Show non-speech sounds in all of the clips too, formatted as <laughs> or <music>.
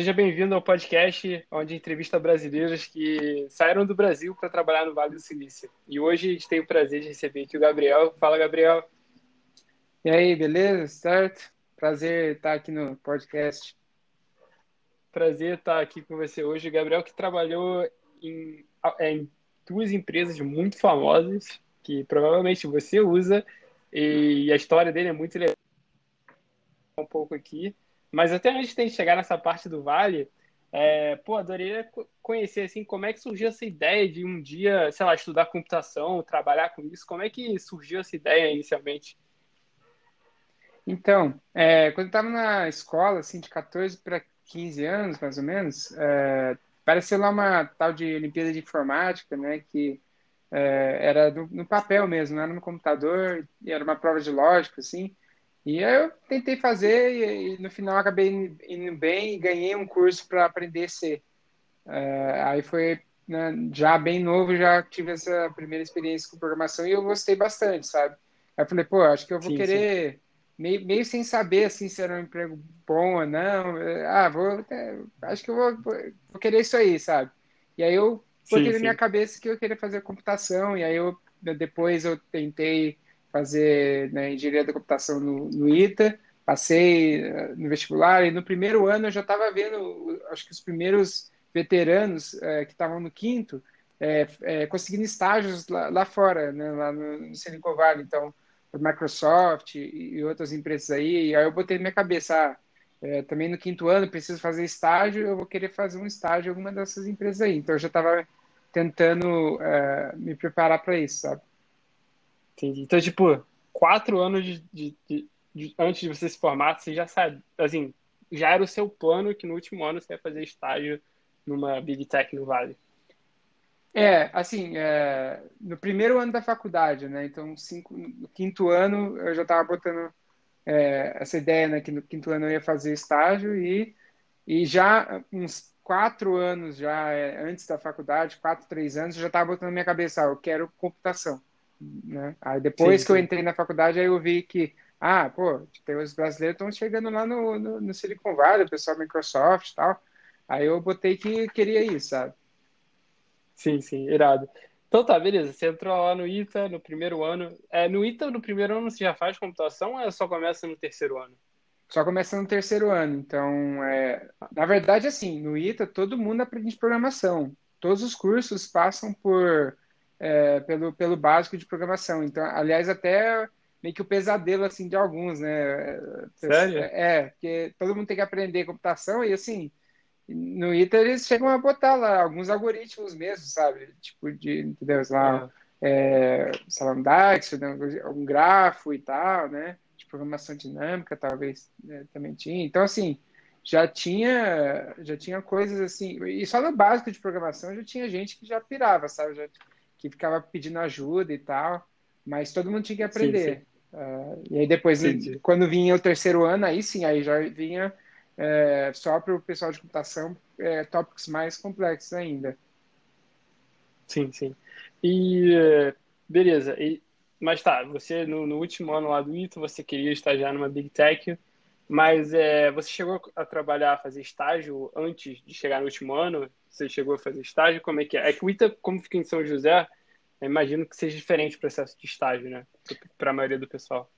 Seja bem-vindo ao podcast onde entrevista brasileiros que saíram do Brasil para trabalhar no Vale do Silício. E hoje a gente tem o prazer de receber aqui o Gabriel. Fala, Gabriel. E aí, beleza? Certo? Prazer estar aqui no podcast. Prazer estar aqui com você hoje. O Gabriel que trabalhou em, é, em duas empresas muito famosas que provavelmente você usa e a história dele é muito legal. Um pouco aqui. Mas até antes de chegar nessa parte do Vale, é, pô, adoraria conhecer assim como é que surgiu essa ideia de um dia, sei lá, estudar computação, trabalhar com isso. Como é que surgiu essa ideia inicialmente? Então, é, quando eu estava na escola, assim, de 14 para 15 anos, mais ou menos, é, pareceu lá uma tal de Olimpíada de Informática, né, que é, era do, no papel mesmo, não era no computador, era uma prova de lógica, assim, e aí eu tentei fazer e, e no final acabei indo bem e ganhei um curso para aprender C. É, aí foi né, já bem novo, já tive essa primeira experiência com programação e eu gostei bastante, sabe? Aí eu falei, pô, acho que eu vou sim, querer, sim. Meio, meio sem saber assim, se era um emprego bom ou não. Ah, vou, é, acho que eu vou, vou, querer isso aí, sabe? E aí eu botei sim, na minha cabeça que eu queria fazer computação, e aí eu depois eu tentei fazer né, engenharia da computação no, no ITA, passei uh, no vestibular e no primeiro ano eu já estava vendo, acho que os primeiros veteranos uh, que estavam no quinto é, conseguindo estágios lá, lá fora, né, lá no, no Silicon Valley, então Microsoft e, e, outras empresas aí, e aí eu botei na minha cabeça, ah, também no quinto ano preciso fazer estágio, eu vou querer fazer um estágio em alguma dessas empresas aí, então eu já estava tentando me preparar para isso, sabe? Entendi. Então, tipo, quatro anos de, de, de, de, antes de você se formar, você já sabe, assim, já era o seu plano que no último ano você ia fazer estágio numa Big Tech no Vale. É, assim, é, no primeiro ano da faculdade, né? Então, cinco, no quinto ano eu já estava botando é, essa ideia, né? Que no quinto ano eu ia fazer estágio e, e já uns quatro anos já é, antes da faculdade, quatro, três anos, eu já estava botando na minha cabeça, ah, eu quero computação. Né? Aí depois sim, que sim. eu entrei na faculdade, aí eu vi que, ah, pô, tem os brasileiros estão chegando lá no, no, no, Silicon Valley, o pessoal Microsoft e tal. Aí eu botei que queria isso, sabe? Sim, sim, irado. Então tá, beleza. Você entrou lá no ITA no primeiro ano. É, no ITA, no primeiro ano, você já faz computação ou é só começa no terceiro ano? Só começa no terceiro ano. Então, é... na verdade, assim, no ITA todo mundo aprende programação. Todos os cursos passam por é, pelo, pelo básico de programação. Então, aliás, até meio que o pesadelo assim de alguns, né? Sério? É, porque todo mundo tem que aprender computação e assim, no ITA eles chegam a botar lá alguns algoritmos mesmo, sabe? Tipo de, entendeu? Lá, é, sei lá, um né? um grafo e tal, né? De programação dinâmica, talvez né? também tinha. Então, assim, já tinha já tinha coisas assim, e só no básico de programação já tinha gente que já pirava, sabe? Já, que ficava pedindo ajuda e tal, mas todo mundo tinha que aprender. Sim, sim. Uh, e aí depois, sim, quando vinha o terceiro ano, aí sim, aí já vinha é, só para o pessoal de computação é, tópicos mais complexos ainda. Sim, sim. E beleza. E, mas tá, você no, no, último ano lá do ITO, você queria estagiar numa Big Tech, mas é, você chegou a trabalhar, a fazer estágio antes de chegar no último ano? Você chegou a fazer estágio? Como é que é? É que o ITA, como fica em São José, imagino que seja diferente o processo de estágio, né? Para a maioria do pessoal.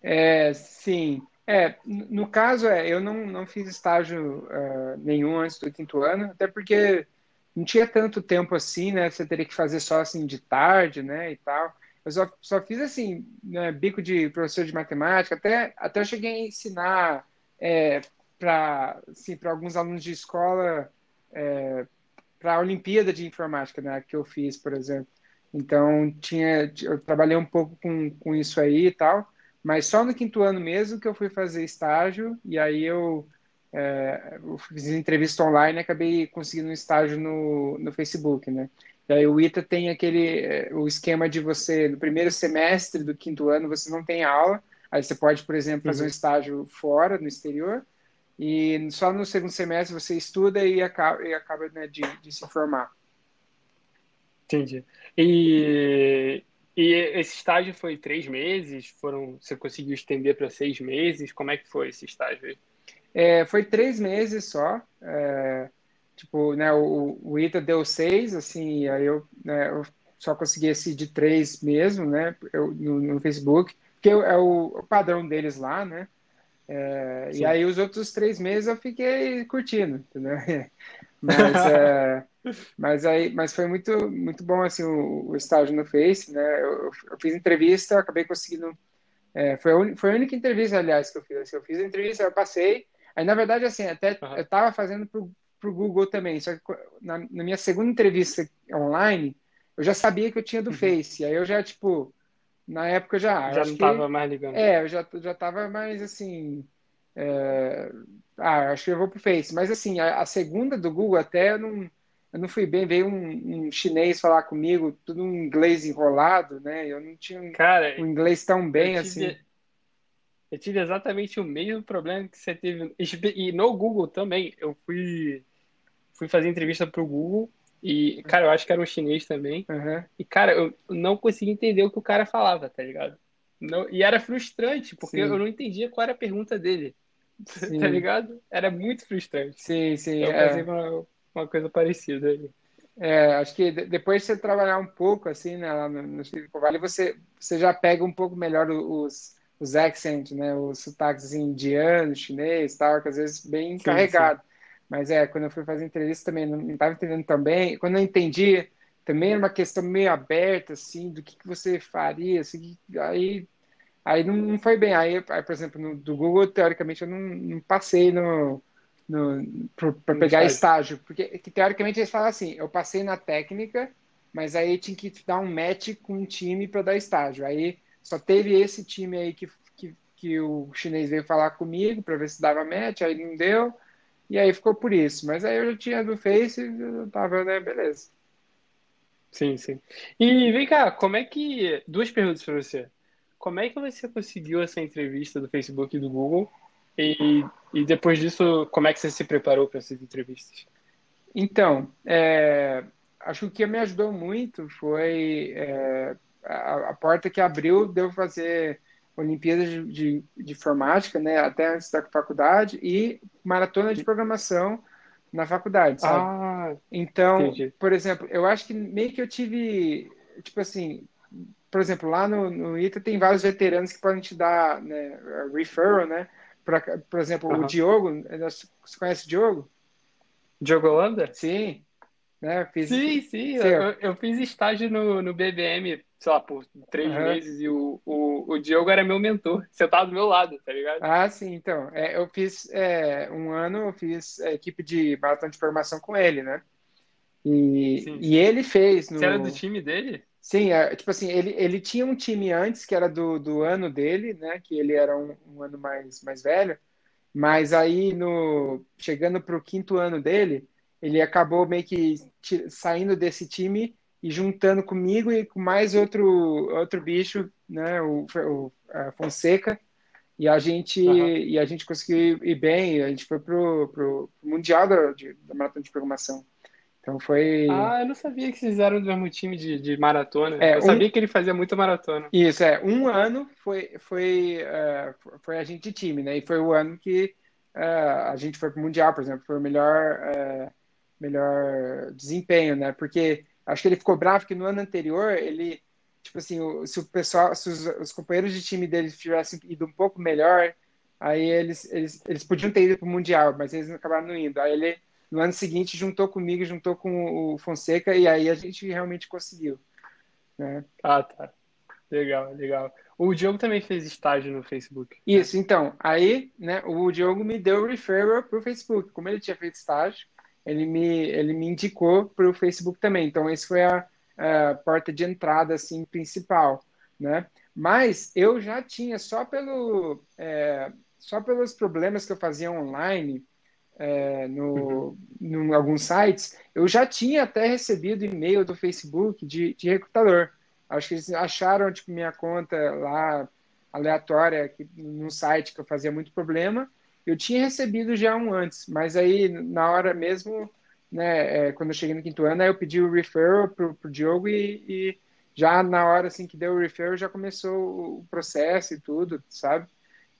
É, sim. É, no caso, é, eu não, não fiz estágio uh, nenhum antes do quinto ano, até porque não tinha tanto tempo assim, né? Você teria que fazer só assim de tarde, né? E tal. Eu só, só fiz assim, né, bico de professor de matemática, até, até eu cheguei a ensinar é, para assim, alguns alunos de escola é, para a Olimpíada de Informática, né, que eu fiz, por exemplo. Então, tinha, eu trabalhei um pouco com, com isso aí e tal, mas só no quinto ano mesmo que eu fui fazer estágio, e aí eu, é, eu fiz entrevista online e acabei conseguindo um estágio no, no Facebook, né. E aí o ITA tem aquele eh, o esquema de você, no primeiro semestre do quinto ano, você não tem aula, aí você pode, por exemplo, fazer uhum. um estágio fora, no exterior, e só no segundo semestre você estuda e acaba, e acaba né, de, de se formar. Entendi. E, e esse estágio foi três meses? Foram, você conseguiu estender para seis meses? Como é que foi esse estágio aí? É, foi três meses só. É, tipo, né, o, o ITA deu seis, assim, aí eu, né, eu só consegui esse de três mesmo, né, eu, no, no Facebook, que é o, o, padrão deles lá, né, é, e aí os outros três meses eu fiquei curtindo, entendeu? <laughs> Mas, é, mas, aí, mas foi muito, muito bom assim, o, o estágio no Face, né? Eu, eu fiz entrevista, acabei conseguindo. É, foi, a un, foi a única entrevista, aliás, que eu fiz. Assim, eu fiz a entrevista, eu passei. Aí, na verdade, assim, até uhum. eu estava fazendo para o Google também. Só que na, na, minha segunda entrevista online, eu já sabia que eu tinha do uhum. Face. Aí eu já, tipo, na época já. Já não estava mais ligando. É, eu já, já tava mais assim. É, ah, acho que eu vou pro Face. Mas assim, a, a segunda do Google até eu não, eu não fui bem. Veio um, um, chinês falar comigo, tudo um inglês enrolado, né? Eu não tinha um, Cara, um inglês tão bem eu tive, assim. Eu tive exatamente o mesmo problema que você teve. E no Google também. Eu fui, fui fazer entrevista pro Google. E, cara, eu acho que era um chinês também. Uhum. E, cara, eu não consegui entender o que o cara falava, tá ligado? Não, e era frustrante, porque Sim. eu não entendia qual era a pergunta dele. <laughs> Sim. tá ligado? Era muito frustrante. Sim, sim. Eu é. uma, uma coisa parecida ali. É, acho que depois de você trabalhar um pouco assim, né, lá no, no Silicon Valley, você, você já pega um pouco melhor os, os accents, né, os sotaques assim, indiano, chinês, tal, que às vezes bem sim, carregado. Sim. Mas é, quando eu fui fazer entrevista também não estava entendendo também. Quando eu entendi, também era uma questão meio aberta, assim, do que, que você faria, assim, aí Aí não, foi bem. Aí, aí, por exemplo, no, do Google, teoricamente, eu não, não passei no, no para pegar estágio. estágio. Porque que, teoricamente eles falam assim: eu passei na técnica, mas aí tinha que dar um match com um time para dar estágio. Aí só teve esse time aí que, que, que o chinês veio falar comigo para ver se dava match, aí não deu. E aí ficou por isso. Mas aí eu já tinha do Face, eu tava, né, beleza. Sim, sim. E vem cá, como é que. Duas perguntas para você como é que você conseguiu essa entrevista do Facebook e do Google? E, e depois disso, como é que você se preparou para essas entrevistas? Então, é, acho que o que me ajudou muito foi é, a, a, porta que abriu de eu fazer Olimpíadas de, de, de, Informática, né, até antes da faculdade, e maratona de programação na faculdade, sabe? Ah, então, entendi. por exemplo, eu acho que meio que eu tive, tipo assim, por exemplo, lá no, no ITA tem vários veteranos que podem te dar né, referral, né? Pra, por exemplo, uhum. o Diogo, você conhece o Diogo? Diogo Holanda? Sim. Né, fiz... Sim, sim. Eu, eu, fiz estágio no, no BBM, sei lá, por três uhum. meses e o, o, o Diogo era meu mentor. Você tá do meu lado, tá ligado? Ah, sim, então. É, eu fiz é, um ano, eu fiz equipe de maratona de formação com ele, né? E, sim. e ele fez. No... Você era do time dele? Sim, é, tipo assim, ele, ele tinha um time antes que era do, do ano dele, né? Que ele era um, um ano mais, mais velho. Mas aí, no, chegando para o quinto ano dele, ele acabou meio que saindo desse time e juntando comigo e com mais outro, outro bicho, né? O, o Fonseca. E a gente, uhum. e a gente conseguiu ir bem. A gente foi pro, pro Mundial da, de, da Maratona de Programação. Então foi. Ah, eu não sabia que vocês eram do mesmo time de, de maratona. É, eu um... sabia que ele fazia muita maratona. Isso, é. Um ano foi, foi, uh, foi a gente de time, né? E foi o ano que uh, a gente foi pro Mundial, por exemplo. Foi o melhor, uh, melhor desempenho, né? Porque acho que ele ficou bravo que no ano anterior ele. Tipo assim, se o pessoal, se os, os companheiros de time dele tivessem ido um pouco melhor, aí eles, eles, eles podiam ter ido pro Mundial, mas eles acabaram não indo. Aí ele no ano seguinte juntou comigo, juntou com o Fonseca e aí a gente realmente conseguiu. Né? Ah, tá. Legal, legal. O Diogo também fez estágio no Facebook. Isso, então. Aí, né, o Diogo me deu o referral para o Facebook. Como ele tinha feito estágio, ele me, ele me indicou para o Facebook também. Então, esse foi a, a, porta de entrada, assim, principal, né? Mas eu já tinha, só, pelo, é, só pelos problemas que eu fazia online, é, no, uhum. em alguns sites, eu já tinha até recebido e-mail do Facebook de, de recrutador. Acho que eles acharam tipo, minha conta lá aleatória que, num site que eu fazia muito problema. Eu tinha recebido já um antes, mas aí na hora mesmo, né, é, quando eu cheguei no quinto ano, aí eu pedi o referral pro, pro Diogo e, e já na hora assim que deu o referral já começou o processo e tudo, sabe?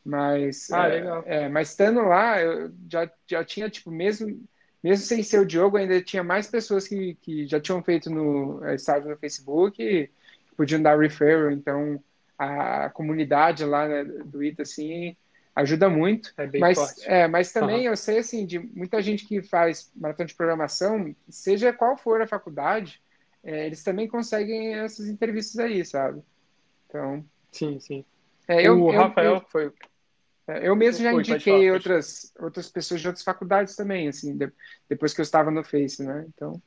Mas, ah, é. É, mas estando lá, eu já, já tinha, tipo, mesmo, mesmo sem ser o Diogo, ainda tinha mais pessoas que, que já tinham feito no é, estágio no Facebook e podiam dar referral. Então, a comunidade lá né, do ITA, assim, ajuda muito. É mas, forte. É, mas também uhum. eu sei, assim, de muita gente que faz maratona de programação, seja qual for a faculdade, é, eles também conseguem essas entrevistas aí, sabe? Então... Sim, sim. É, eu, o eu, Rafael eu, foi... É, eu mesmo já indiquei falar, outras, outras pessoas de outras faculdades também, assim, de, depois que eu estava no Face, né? Então...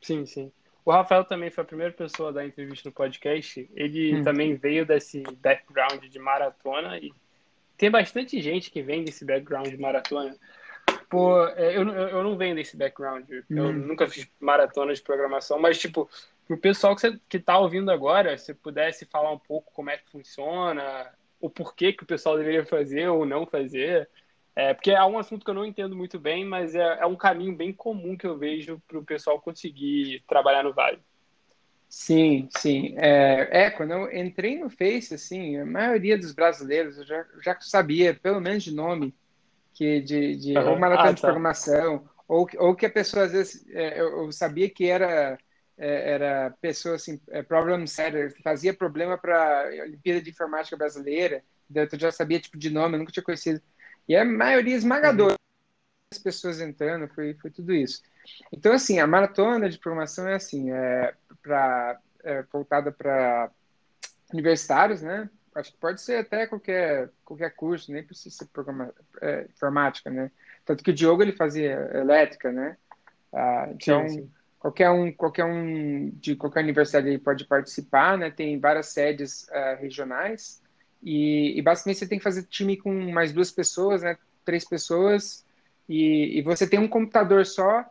Sim, sim. O Rafael também foi a primeira pessoa a dar entrevista no podcast. Ele hum. também veio desse background de maratona e tem bastante gente que vem desse background de maratona. Pô, é, eu, eu não venho desse background. Eu hum. nunca fiz maratona de programação, mas, tipo, pro pessoal que, você, que tá ouvindo agora, se pudesse falar um pouco como é que funciona, o porquê que o pessoal deveria fazer ou não fazer. É, porque é um assunto que eu não entendo muito bem, mas é, é um caminho bem comum que eu vejo para o pessoal conseguir trabalhar no Vale. Sim, sim. É, é, quando eu entrei no Face, assim, a maioria dos brasileiros eu já, já sabia, pelo menos de nome, que de, de uhum. ou maratona ah, de tá. programação, ou, ou que a pessoa, às vezes, é, eu, eu, sabia que era, é, era pessoa, assim, é, problem setter, fazia problema para a Olimpíada de Informática Brasileira, eu já sabia, tipo, de nome, eu nunca tinha conhecido e a maioria esmagadora uhum. das pessoas entrando, foi, foi tudo isso. Então, assim, a maratona de programação é assim, é, pra, é voltada para universitários, né? Acho que pode ser até qualquer, qualquer curso, nem precisa ser programa, é, informática, né? Tanto que o Diogo ele fazia elétrica, né? Ah, então, sim, sim. qualquer um, qualquer um de qualquer universidade pode participar, né? Tem várias sedes uh, regionais. E, e, basicamente você tem que fazer time com mais duas pessoas, né? Três pessoas. E, e, você tem um computador só.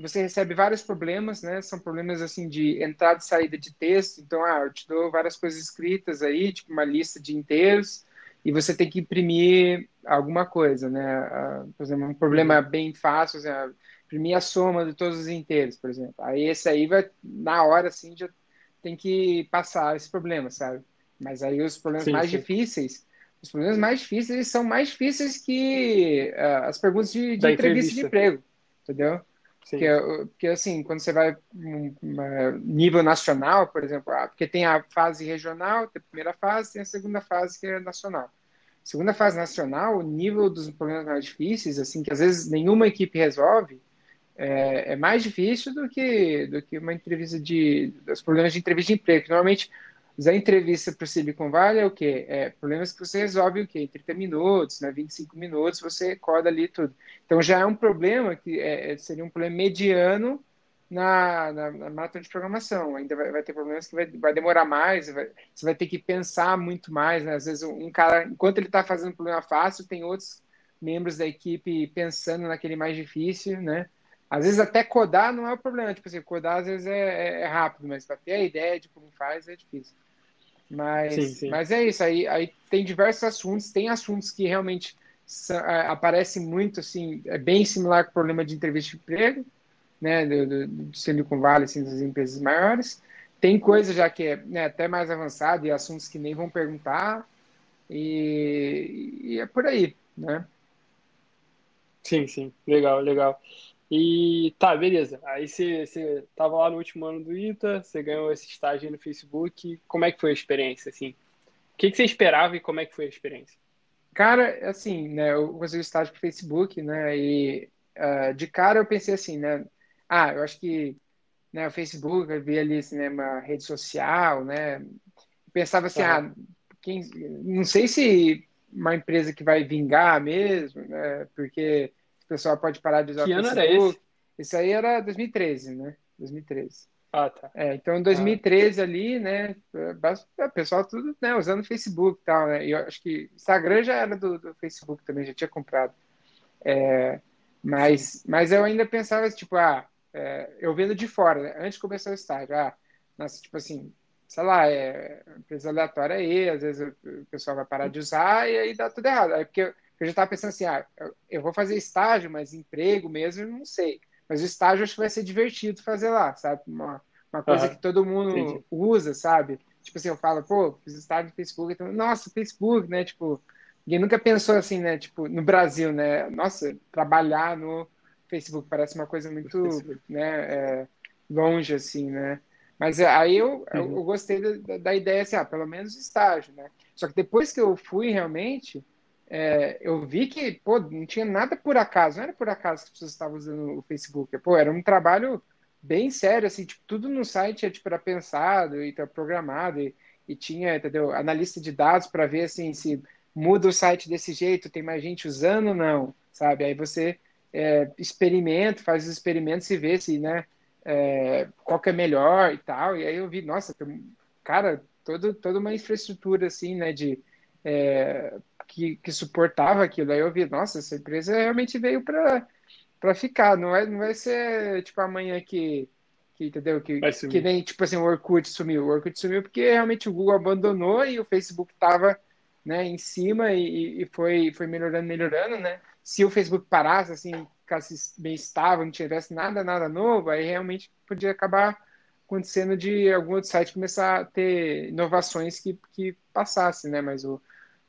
Você recebe vários problemas, né? São problemas assim de entrada e saída de texto. Então, ah, eu te dou várias coisas escritas aí, tipo uma lista de inteiros. E você tem que imprimir alguma coisa, né? Ah, por exemplo, um problema bem fácil, assim, imprimir a soma de todos os inteiros, por exemplo. Aí esse aí vai, na hora, assim, já tem que passar esse problema, sabe? Mas aí os problemas sim, mais sim. difíceis, os problemas mais difíceis são mais difíceis que uh, as perguntas de, de entrevista. entrevista. de emprego, entendeu? Porque, porque, assim, quando você vai nível nacional, por exemplo, ah, porque tem a fase regional, tem a primeira fase, tem a segunda fase que é nacional. Segunda fase nacional, o nível dos problemas mais difíceis, assim, que às vezes nenhuma equipe resolve, é, é mais difícil do que, do que uma entrevista de, os problemas de entrevista de emprego, que normalmente a entrevista para o Silicon Valley é o quê? É problemas que você resolve o quê? Em 30 minutos, né? 25 minutos, você coda ali tudo. Então já é um problema que é, é, seria um problema mediano na, na, na maratona de programação. Ainda vai, vai ter problemas que vai, vai demorar mais, vai, você vai ter que pensar muito mais, né? Às vezes um cara, enquanto ele está fazendo um problema fácil, tem outros membros da equipe pensando naquele mais difícil, né? Às vezes até codar não é o problema, tipo assim, codar às vezes é, é, é rápido, mas para ter a ideia de como faz é difícil. Mas, sim, sim. mas é isso, aí, aí tem diversos assuntos, tem assuntos que realmente é, aparecem muito, assim, é bem similar com o problema de entrevista de emprego, né, do, do, do Silicon Valley, assim, das empresas maiores. Tem coisa já que é né, até mais avançada e assuntos que nem vão perguntar, e, e é por aí, né? Sim, sim, legal, legal. E tá, beleza. Aí você, você tava lá no último ano do ITA, você ganhou esse estágio no Facebook. Como é que foi a experiência, assim? O que, que você esperava e como é que foi a experiência? Cara, assim, né, eu consegui o estágio pro Facebook, né, e uh, de cara eu pensei assim, né, ah, eu acho que né, o Facebook, eu vi ali, assim, né, uma rede social, né, pensava assim, uhum. ah, quem, não sei se uma empresa que vai vingar mesmo, né, porque pessoal pode parar de usar que o Facebook. ano era esse? Isso aí era 2013, né? 2013. Ah, tá. É, então, em 2013 ah. ali, né, o pessoal tudo né, usando o Facebook e tal, né? E eu acho que Instagram já era do, do Facebook também, já tinha comprado. É, mas, mas eu ainda pensava, tipo, ah, é, eu vendo de fora, né? antes de começar o estágio, ah, nossa, tipo assim, sei lá, é empresa aleatória aí, às vezes o pessoal vai parar de usar e aí dá tudo errado. Aí porque eu já estava pensando assim, ah, eu vou fazer estágio, mas emprego mesmo, eu não sei. Mas o estágio acho que vai ser divertido fazer lá, sabe? Uma, uma coisa uhum. que todo mundo Entendi. usa, sabe? Tipo assim, eu falo, pô, fiz estágio no Facebook, então, nossa, Facebook, né? Tipo, ninguém nunca pensou assim, né? Tipo, no Brasil, né? Nossa, trabalhar no Facebook parece uma coisa muito, né? É, longe, assim, né? Mas aí eu, uhum. eu, eu, gostei da, da, ideia, assim, ah, pelo menos estágio, né? Só que depois que eu fui realmente, é, eu vi que, pô, não tinha nada por acaso, não era por acaso que as pessoas estavam usando o Facebook. Pô, era um trabalho bem sério, assim, tipo, tudo no site é, tipo, era pensado e tá programado e, e tinha, entendeu, analista de dados para ver, assim, se muda o site desse jeito, tem mais gente usando ou não, sabe? Aí você é, experimenta, faz os experimentos e vê se, né, é, qual que é melhor e tal. E aí eu vi, nossa, cara, todo, toda uma infraestrutura assim, né, de é, que, que suportava aquilo. Aí eu vi, nossa, essa empresa realmente veio para para ficar. Não vai, não vai ser tipo amanhã que que entendeu que, que nem tipo assim o Orkut sumiu. O Orkut sumiu porque realmente o Google abandonou e o Facebook estava né, em cima e, e foi foi melhorando, melhorando, né? Se o Facebook parasse assim ficasse bem estável, não tivesse nada, nada novo, aí realmente podia acabar acontecendo de algum outro site começar a ter inovações que, que passasse, né? Mas o,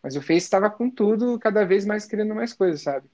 mas o Face estava com tudo, cada vez mais querendo mais coisas, sabe?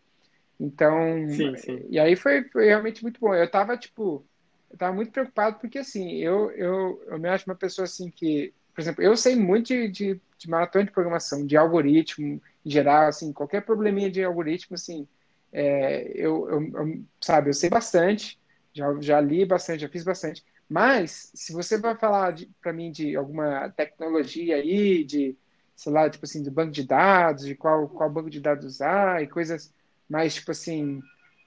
Então, sim, sim. e aí foi, foi realmente muito bom. Eu estava tipo, eu tava muito preocupado porque assim, eu, eu, eu me acho uma pessoa assim que, por exemplo, eu sei muito de, de, de maratona de programação, de algoritmo em geral, assim, qualquer probleminha de algoritmo, assim, é, eu, eu, eu, sabe, eu sei bastante, já, já li bastante, já fiz bastante. Mas, se você vai falar para mim de alguma tecnologia aí, de, sei lá, tipo assim, do banco de dados, de qual, qual banco de dados usar e coisas mais, tipo assim,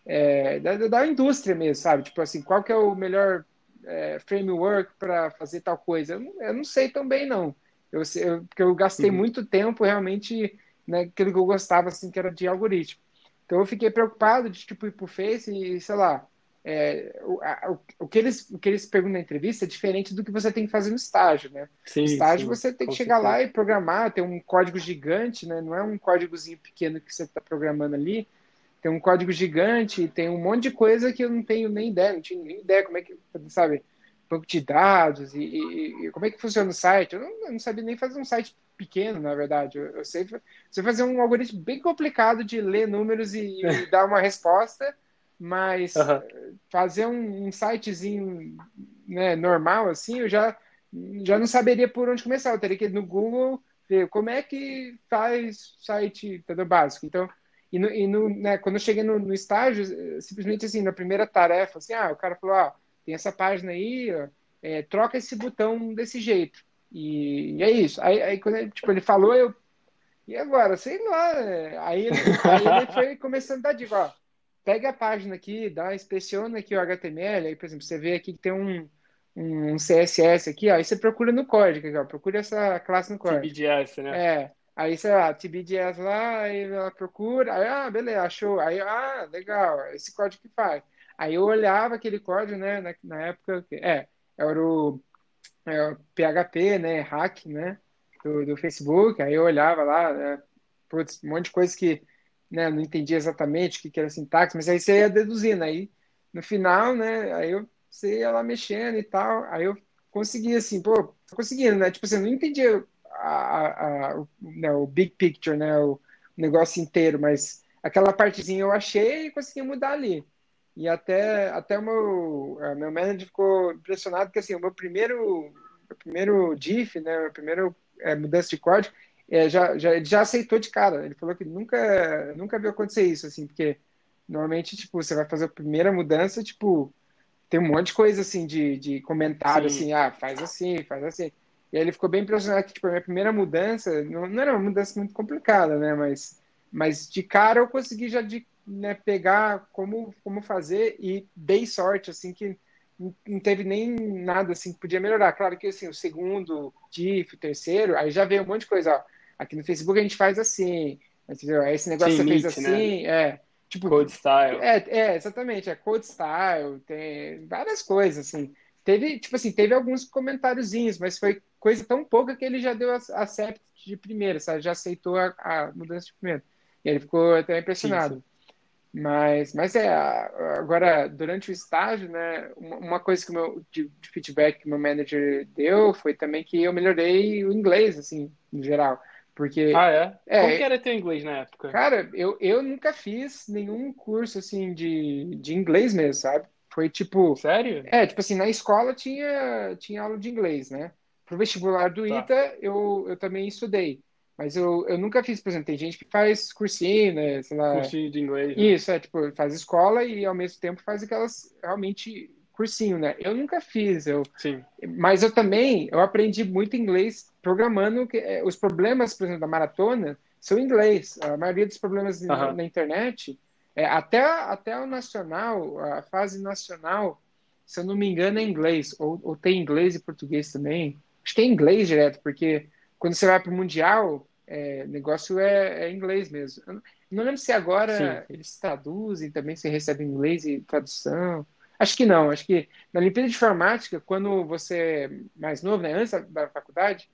é, da, da indústria mesmo, sabe? Tipo assim, qual que é o melhor é, framework para fazer tal coisa? Eu, eu, não sei tão bem, não. Eu, eu, porque eu gastei uhum. muito tempo realmente naquilo que eu gostava, assim, que era de algoritmo. Então eu fiquei preocupado de tipo ir pro Face e, sei lá, é, o, a, o, que eles, o que eles perguntam na entrevista é diferente do que você tem que fazer no estágio, né? Sim, no estágio sim, você tem que chegar certeza. lá e programar, tem um código gigante, né? Não é um códigozinho pequeno que você está programando ali, tem um código gigante, tem um monte de coisa que eu não tenho nem ideia, não tinha nem ideia como é que, sabe, banco de dados e, e, e como é que funciona o site. Eu não, eu não sabia nem fazer um site pequeno, na verdade. Eu, eu sei, sei fazer um algoritmo bem complicado de ler números e, e dar uma resposta, mas uhum. fazer um, um, sitezinho né, normal, assim, eu já, já não saberia por onde começar. Eu teria que ir no Google ver como é que faz site tudo básico. Então, e, no, e no, né, quando eu cheguei no, no, estágio, simplesmente assim, na primeira tarefa, assim, ah, o cara falou, ah, tem essa página aí, ó, é, troca esse botão desse jeito. E, e é isso. Aí, aí quando ele, tipo, ele falou, eu. E agora? Sei lá. Né? Aí, aí ele foi começando a dar dica, ó. Pega a página aqui, dá, inspeciona aqui o HTML, aí, por exemplo, você vê aqui que tem um, um CSS aqui, ó, aí você procura no código, ó, procura essa classe no código. TBDS, né? É. Aí, sei lá, TBDS lá, aí ela procura, aí, ah, beleza, achou. Aí, ah, legal, esse código que faz. Aí eu olhava aquele código, né, na, na época, é, era o é, PHP, né, hack, né, do, do, Facebook, aí eu olhava lá, né, putz, um monte de coisa que, né, não entendia exatamente o que, que era sintaxe, mas aí você ia deduzindo, aí no final, né, aí eu, você ia lá mexendo e tal, aí eu conseguia, assim, pô, conseguindo, né, tipo assim, eu não entendia a, a, o, né, o big picture, né, o negócio inteiro, mas aquela partezinha eu achei e consegui mudar ali. E até, até o meu, meu manager ficou impressionado, porque assim, o meu primeiro, meu primeiro diff, né, meu primeiro é, mudança de código, é, já, já, ele já aceitou de cara. Ele falou que nunca, nunca viu acontecer isso, assim, porque normalmente, tipo, você vai fazer a primeira mudança, tipo, tem um monte de coisa, assim, de, de comentário, Sim. assim, ah, faz assim, faz assim. E aí ele ficou bem impressionado que, tipo, a minha primeira mudança, não, não era uma mudança muito complicada, né, mas, mas de cara eu consegui já de né, pegar como, como fazer e dei sorte, assim, que não teve nem nada assim que podia melhorar. Claro que assim, o segundo diff, o terceiro, aí já veio um monte de coisa. Ó. Aqui no Facebook a gente faz assim, entendeu? Esse negócio Sim, você fez assim, né? é. Tipo, code style. É, é, exatamente, é code style, tem várias coisas, assim. Teve, tipo assim, teve alguns comentáriozinhos, mas foi coisa tão pouca que ele já deu accept de primeira, sabe? Já aceitou a, a mudança de primeira. E ele ficou até impressionado. Sim, sim. Mas, mas é, agora, durante o estágio, né, uma coisa que meu, de, de feedback que o meu manager deu foi também que eu melhorei o inglês, assim, no geral. Porque, ah, é? é? Como que era teu inglês na época? Cara, eu, eu nunca fiz nenhum curso, assim, de, de inglês mesmo, sabe? Foi tipo... Sério? É, tipo assim, na escola tinha, tinha aula de inglês, né? Pro vestibular do Tá. ITA, eu, eu também estudei. Mas eu, eu nunca fiz, por exemplo, tem gente que faz cursinho, né? Sei lá. Cursinho de inglês. né? Isso, é, tipo, faz escola e ao mesmo tempo faz aquelas, realmente, cursinho, né? Eu nunca fiz, eu... Sim. Mas eu também, eu aprendi muito inglês programando, que, eh, os problemas, por exemplo, da maratona são em inglês. A maioria dos problemas na, na internet, é, até, até o nacional, a fase nacional, se eu não me engano, é inglês. Ou, ou tem inglês e português também. Acho que é inglês direto, porque quando você vai para o Mundial, é, o negócio é, é inglês mesmo. Eu não, não lembro se agora Sim. eles traduzem também, se recebe inglês e tradução. Acho que não. Acho que na Olimpíada de Informática, quando você é mais novo, né, antes da, da faculdade,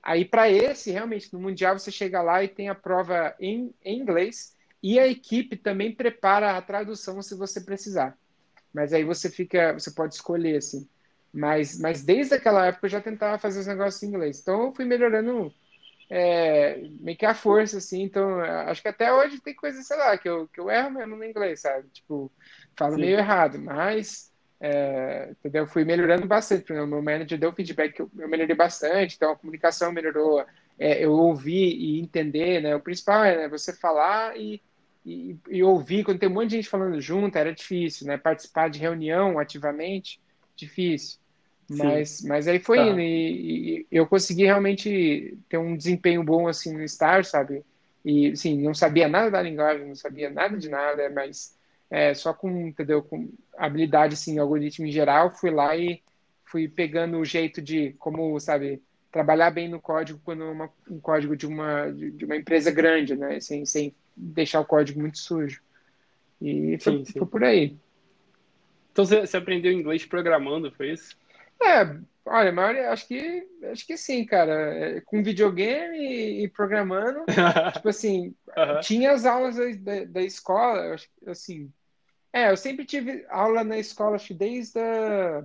aí para esse, realmente, no Mundial você chega lá e tem a prova em, em inglês e a equipe também prepara a tradução se você precisar. Mas aí você fica, você pode escolher, assim. Mas, mas desde aquela época eu já tentava fazer os negócios em inglês. Então eu fui melhorando é, meio que à força, assim. Então acho que até hoje tem coisa, sei lá, que eu, que eu erro mesmo no inglês, sabe? Tipo, falo Sim. meio errado, mas é, entendeu? Fui melhorando bastante. Exemplo, meu manager deu feedback que eu, eu melhorei bastante, então a comunicação melhorou, é, eu ouvir e entender, né? O principal é né, você falar e, e, e ouvir. Quando tem um monte de gente falando junto, era difícil, né? Participar de reunião ativamente, difícil. Mas, mas aí foi Tá. indo e, e eu consegui realmente ter um desempenho bom assim no estágio, sabe? E assim, não sabia nada da linguagem, não sabia nada de nada, mas é, só com, entendeu, com habilidade assim, algoritmo em geral, fui lá e fui pegando o jeito de como, sabe, trabalhar bem no código quando uma, um código de uma de, uma empresa grande, né? Sem, sem deixar o código muito sujo. E foi, Sim, sim. foi por aí. Então você, aprendeu inglês programando, foi isso? É, olha, maioria, acho que acho que sim, cara. É, Com videogame e, e programando, <laughs> tipo assim, tinha as aulas da, da, da escola, assim. É, eu sempre tive aula na escola, acho que desde a,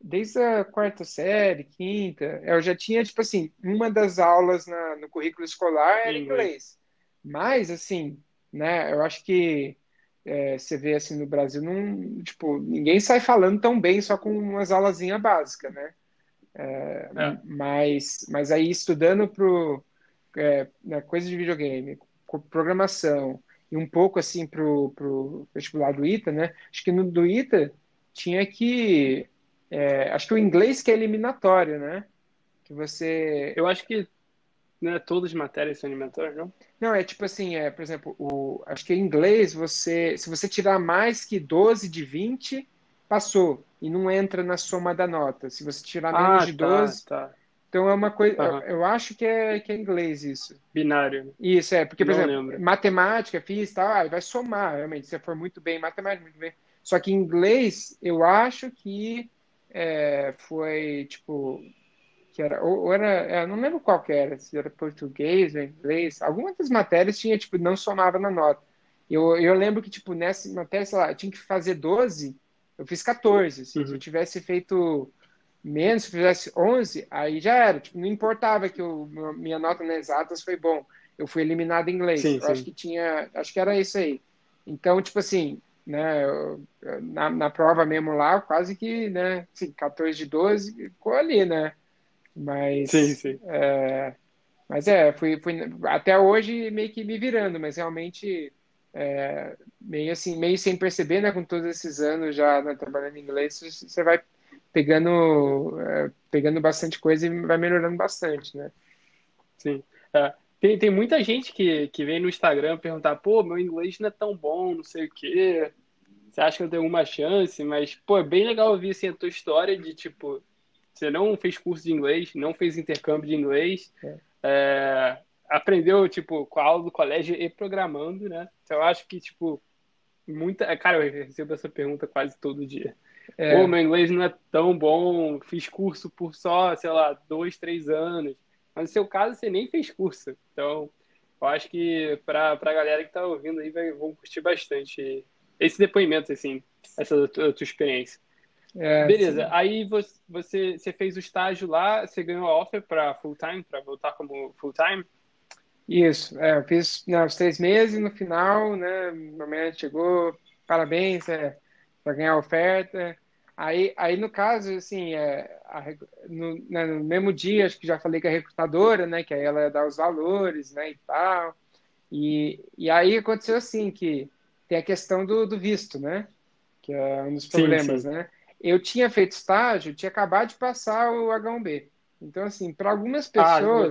desde a quarta série, quinta. Eu já tinha, tipo assim, uma das aulas na, no currículo escolar era inglês. inglês. Mas, assim, né, eu acho que é, você vê assim no Brasil, não, tipo, ninguém sai falando tão bem só com umas aulazinhas básicas, né? É. Mas, mas aí estudando pro, é, né, coisa de videogame, programação e um pouco assim pro, pro vestibular do ITA, né? Acho que no do ITA tinha que, é, acho que o inglês que é eliminatório, né? Que você Eu acho que né, todas as matérias são alimentares, não? Não, é tipo assim, é, por exemplo, o, acho que em inglês, você, se você tirar mais que 12 de 20, passou. E não entra na soma da nota. Se você tirar menos Ah, de tá, 12, tá. Então é uma coisa. Aham. Eu, eu acho que é, que é inglês isso. Binário. Isso, é, porque, por Não exemplo, lembro. matemática, física, tal, ah, vai somar, realmente. Se você for muito bem em matemática, muito bem. Só que em inglês, eu acho que é, foi, tipo, que era, ou, ou era, é, eu não lembro qual que era, se era português ou inglês. Algumas das matérias tinha, tipo, não somava na nota. Eu, eu lembro que, tipo, nessa matéria, sei lá, eu tinha que fazer 12, eu fiz 14. assim. Se Uhum. eu tivesse feito menos, se eu fizesse 11, aí já era. Tipo, não importava que o, meu- minha nota nas exatas foi bom. Eu fui eliminado em inglês. Sim, eu sim. acho que tinha, acho que era isso aí. Então, tipo assim, né, eu- eu- na, na prova mesmo lá, quase que, né, assim, 14 de 12, ficou ali, né? Mas, Sim, sim. é, mas é, fui, fui até hoje meio que me virando, mas realmente é, meio assim, meio sem perceber, né, com todos esses anos já né, trabalhando em inglês, você vai pegando, é, pegando bastante coisa e vai melhorando bastante, né? Sim. É. Tem, tem muita gente que, que vem no Instagram perguntar, pô, meu inglês não é tão bom, não sei o quê. Você acha que eu tenho uma chance? Mas, pô, é bem legal ouvir assim, a tua história de, tipo, você não fez curso de inglês, não fez intercâmbio de inglês, É. é, aprendeu, tipo, com a aula do colégio e programando, né? Então, eu acho que, tipo, muita... Cara, eu recebo essa pergunta quase todo dia. É, Pô, meu inglês não é tão bom, fiz curso por só, sei lá, dois, três anos. Mas no seu caso, você nem fez curso. Então, eu acho que para a galera que tá ouvindo aí, vai, vão curtir bastante esse depoimento, assim, essa tua, tua experiência. é, Beleza, aí você, você, você fez o estágio lá, você ganhou a offer para full time, para voltar como full time? Isso, é, eu fiz né, os três meses no final, né? Meu médico chegou, parabéns, é, para ganhar a oferta. Aí, aí, no caso, assim, é, a, no, né, no, mesmo dia, acho que já falei com a recrutadora, né, que aí ela ia dar os valores, né, e tal. E, e aí aconteceu assim, que tem a questão do, do visto, né, que é um dos problemas, sim, sim. né. Eu tinha feito estágio, tinha acabado de passar o H1B. Então, assim, para algumas ah, pessoas... Ah,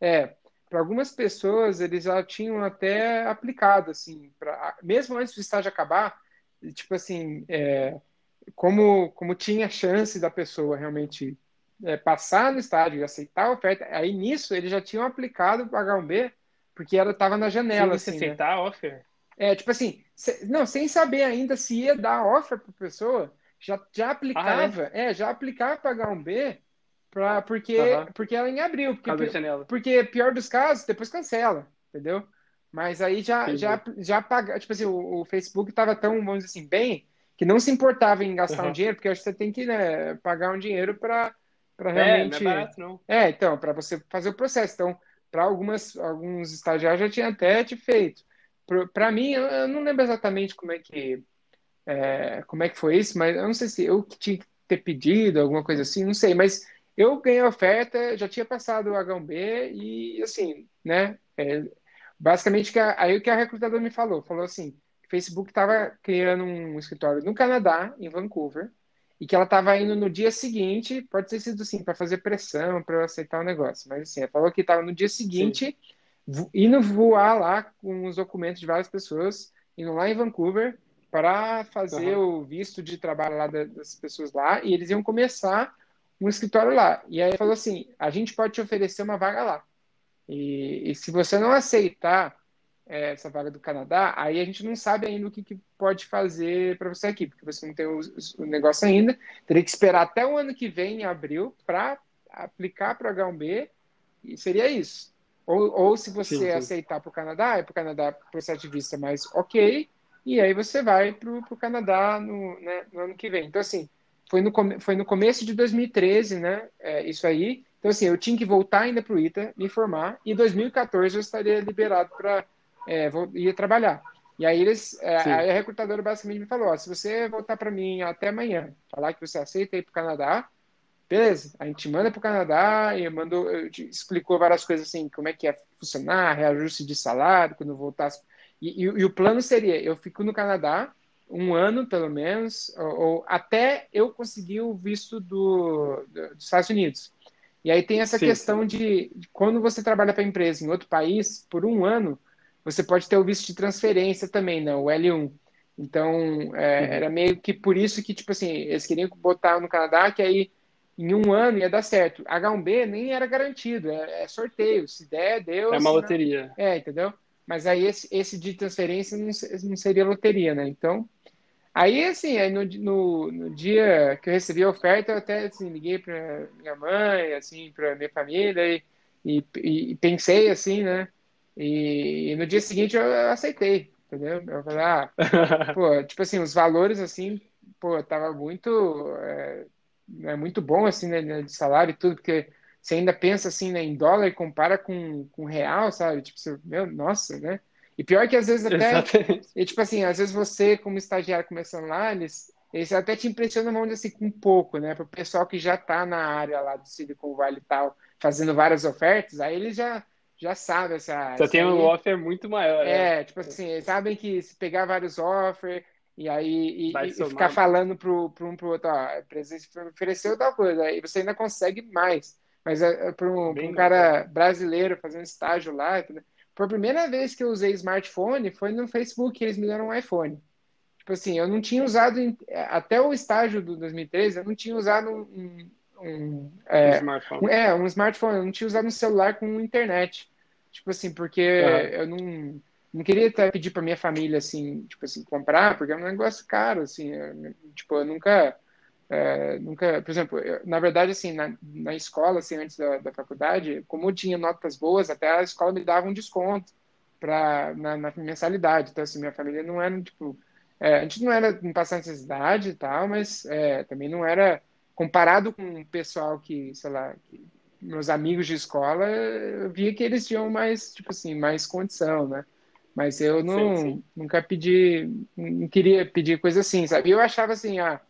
É, para algumas pessoas, eles já tinham até aplicado, assim, pra, mesmo antes do estágio acabar, tipo assim, é, como, como tinha chance da pessoa realmente é, passar no estágio e aceitar a oferta, aí nisso eles já tinham aplicado o H1B, porque ela estava na janela. Sem assim, né? aceitar né? a offer? É, tipo assim, se, não, sem saber ainda se ia dar offer para a pessoa, já, já aplicava, ah, é? é? já aplicava para H1B Pra, porque, uhum. porque ela em abril. Porque, porque, pior dos casos, depois cancela, entendeu? Mas aí já, já, já paga. Tipo assim, o, o Facebook estava tão, vamos dizer assim, bem, que não se importava em gastar uhum. um dinheiro, porque acho que você tem que né, pagar um dinheiro para realmente. É, não é barato, não. É, então, para você fazer o processo. Então, para algumas alguns estagiários já tinha até te feito. Para mim, eu, eu, não lembro exatamente como é que é, como é que foi isso, mas eu não sei se eu que tinha que ter pedido alguma coisa assim, não sei, mas eu ganhei a oferta, já tinha passado o H1B e, assim, né? É, basicamente, aí o que a recrutadora me falou, falou assim, Facebook estava criando um escritório no Canadá, em Vancouver, e que ela estava indo no dia seguinte, pode ter sido assim, para fazer pressão, para eu aceitar o negócio, mas assim, ela falou que estava no dia seguinte, indo voar lá com os documentos de várias pessoas, indo lá em Vancouver, para fazer uhum. o visto de trabalho lá das pessoas lá, e eles iam começar um escritório lá. E aí falou assim: a gente pode te oferecer uma vaga lá. E, e se você não aceitar é, essa vaga do Canadá, aí a gente não sabe ainda o que, que pode fazer para você aqui, porque você não tem o, o, negócio ainda. Teria que esperar até o ano que vem, em abril, para aplicar para o H1B, e seria isso. Ou, ou se você sim, sim. aceitar para o Canadá, é para o Canadá processo de vista mais ok, e aí você vai para o Canadá no, né, no ano que vem. Então, assim, foi no, foi no começo de 2013, né? É, isso aí. Então, assim, eu tinha que voltar ainda para o ITA, me formar, e em 2014 eu estaria liberado para é, ir trabalhar. E aí eles, é, aí a recrutadora basicamente me falou, ó, se você voltar para mim até amanhã, falar que você aceita ir para o Canadá, beleza, a gente manda para o Canadá e mandou, explicou várias coisas assim, como é que ia funcionar, reajuste de salário, quando voltasse. E, e, e o plano seria, eu fico no Canadá, um ano, pelo menos, ou, ou até eu conseguir o visto do, do, dos Estados Unidos. E aí tem essa sim, questão. De, de, quando você trabalha para empresa em outro país, por um ano, você pode ter o visto de transferência também, né, o L1. Então, é, uhum. era meio que por isso que, tipo assim, eles queriam botar no Canadá, que aí em um ano ia dar certo. H1B nem era garantido, é, é sorteio. Se der, deu. É uma loteria. Não... É, entendeu? Mas aí esse, esse de transferência não, não seria loteria, né? Então, Aí, assim, aí no, no, no, dia que eu recebi a oferta, eu até assim, liguei para minha mãe, assim, para minha família e, e, e, pensei assim, né? E, e, no dia seguinte eu aceitei, entendeu? Eu falei, ah, <laughs> pô, tipo assim, os valores, assim, pô, tava muito, é, é muito bom, assim, né, de salário e tudo, porque você ainda pensa, assim, né, em dólar e compara com, com real, sabe? Tipo, você, meu, nossa, né? E pior que às vezes até. E, tipo assim, às vezes você, como estagiário começando lá, eles, eles até te impressionam, dizer assim, um pouco, né? Para o pessoal que já está na área lá do Silicon Valley e tal, fazendo várias ofertas, aí eles já, já sabem essa. Já tem um offer muito maior. É, né? tipo assim, eles sabem que se pegar vários offers. E aí e, e ficar falando para um para o outro, ó, a empresa ofereceu tal coisa, aí você ainda consegue mais. Mas é, é para um, um cara brasileiro fazendo estágio lá? Foi a primeira vez que eu usei smartphone, foi no Facebook, eles me deram um iPhone. Tipo assim, eu não tinha usado, até o estágio do 2013, eu não tinha usado um, um, é, um smartphone. Um, é, um smartphone, eu não tinha usado um celular com internet. Tipo assim, porque eu não, não queria até pedir para minha família, assim, tipo assim, comprar, porque é um negócio caro, assim, eu, tipo, eu nunca é, nunca, por exemplo, eu, na verdade, assim, na, na escola, assim, antes da, da faculdade, como eu tinha notas boas, até a escola me dava um desconto para na, na, mensalidade. Então, assim, minha família não era, tipo, é, a gente não era em passar necessidade e tal, mas é, também não era comparado com o pessoal que, sei lá, que meus amigos de escola, eu via que eles tinham mais, tipo assim, mais condição, né? Mas eu não, sim, sim. nunca pedi, não queria pedir coisa assim, sabe? E eu achava assim, ah,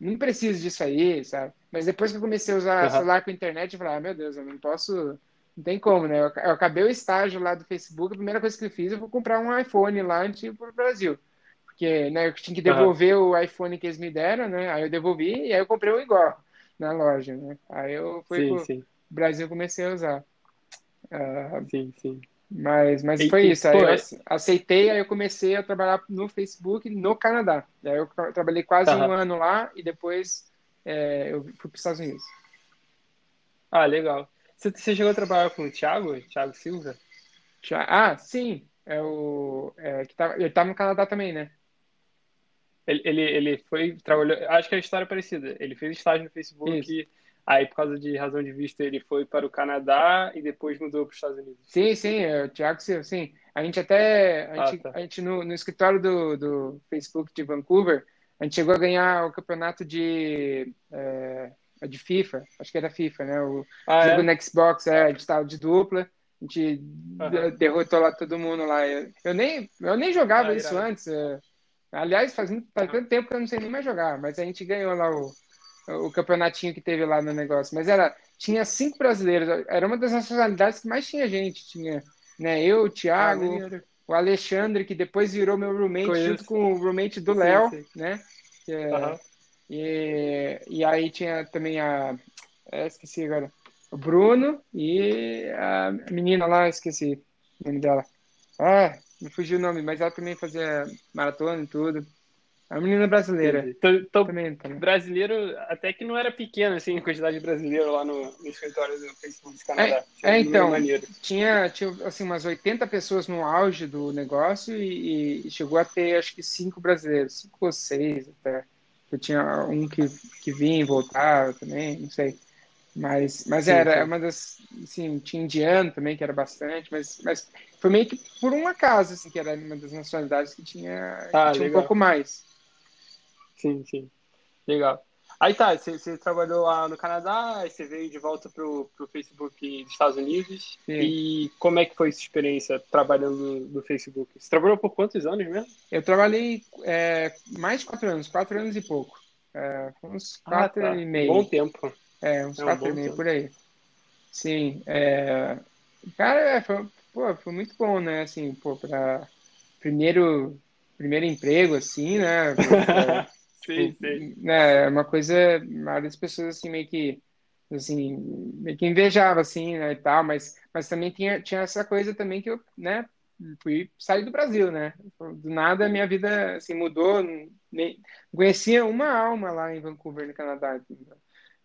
não preciso disso aí, sabe? Mas depois que eu comecei a usar uhum. celular com internet, eu falei, ah, meu Deus, eu não posso, não tem como, né? Eu, eu, acabei o estágio lá do Facebook, a primeira coisa que eu fiz, eu vou comprar um iPhone lá antigo pro Brasil. Porque, né, eu tinha que devolver uhum. o iPhone que eles me deram, né? Aí eu devolvi e aí eu comprei um igual na loja, né? Aí eu fui sim, pro Brasil comecei a usar. Uh, sim, sim. Mas, mas foi isso. Aí eu aceitei, aí eu comecei a trabalhar no Facebook no Canadá. Aí eu trabalhei quase uhum. um ano lá e depois é, eu fui para os Estados Unidos. Ah, legal. Você, você chegou a trabalhar com o Thiago, Thiago Silva? Ah, sim. É o, é, que tá, ele estava no Canadá também, né? Ele, ele, ele foi, trabalhou, acho que é a história é parecida. Ele fez estágio no Facebook Isso. Aí, por causa de razão de vista, ele foi para o Canadá e depois mudou para os Estados Unidos. Sim, sim, é, o Thiago Silva, sim. A gente até, a gente, ah, tá. a gente no, no escritório do, do Facebook de Vancouver, a gente chegou a ganhar o campeonato de, é, de FIFA, acho que era FIFA, né? O ah, jogo é? no Xbox, é, a gente estava de dupla, a gente uhum. derrotou lá todo mundo lá. Eu, eu nem, eu nem jogava ah, isso antes. É, aliás, faz, faz tanto tempo que eu não sei nem mais jogar, mas a gente ganhou lá o o campeonatinho que teve lá no negócio. Mas era tinha cinco brasileiros. Era uma das nacionalidades que mais tinha gente. Tinha né, eu, o Thiago, ah, o Alexandre, que depois virou meu roommate Conheço. junto com o roommate do Léo, né? É, uhum. e, e aí tinha também a. É, esqueci agora. O Bruno e a menina lá, esqueci o nome dela. Ah, me fugiu o nome, mas ela também fazia maratona e tudo. A menina brasileira. Então, então também, também. brasileiro, até que não era pequeno, assim, a quantidade de brasileiro lá no, no escritório do Facebook do Canadá. É, é então, tinha, tinha, assim, umas 80 pessoas no auge do negócio e, e, chegou a ter, acho que, cinco brasileiros, cinco ou seis até. Eu tinha um que, que vinha e voltava também, não sei. Mas, mas sim, era sim. uma das, assim, tinha indiano também, que era bastante, mas, mas foi meio que por um acaso, assim, que era uma das nacionalidades que tinha, ah, que tinha um pouco mais. Sim, sim. Legal. Aí tá, você, você, trabalhou lá no Canadá, aí você veio de volta pro, pro Facebook dos Estados Unidos. Sim. E como é que foi essa experiência trabalhando no, Facebook? Você trabalhou por quantos anos mesmo? Eu trabalhei é, mais de quatro anos, quatro anos e pouco. É, uns ah, quatro ah, tá. e meio. Bom tempo. É, uns é um quatro e meio tempo. por aí. Sim. É, cara, é, foi, pô, foi muito bom, né? Assim, pô, pra primeiro, primeiro emprego, assim, né? <laughs> Sim, tipo, sim. Né, é uma coisa, várias pessoas assim meio que assim, meio que invejava assim, né, e tal, mas mas também tinha tinha essa coisa também que eu, né, fui sair do Brasil, né? Do nada a minha vida assim mudou, nem conhecia uma alma lá em Vancouver, no Canadá.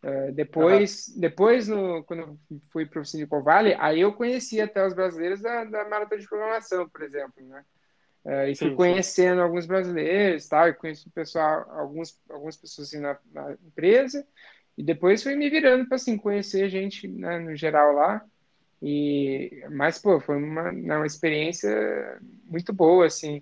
Uh, depois, uhum. depois no, quando fui para o Silicon Valley, aí eu conheci até os brasileiros da, da maratona de programação, por exemplo, né? Uh, e fui sim, conhecendo sim. alguns brasileiros, tal, e conheci pessoal, alguns, algumas pessoas assim, na, na empresa, e depois fui me virando para assim, conhecer gente né, no geral lá. E, mas, pô, foi uma, né, uma experiência muito boa, assim.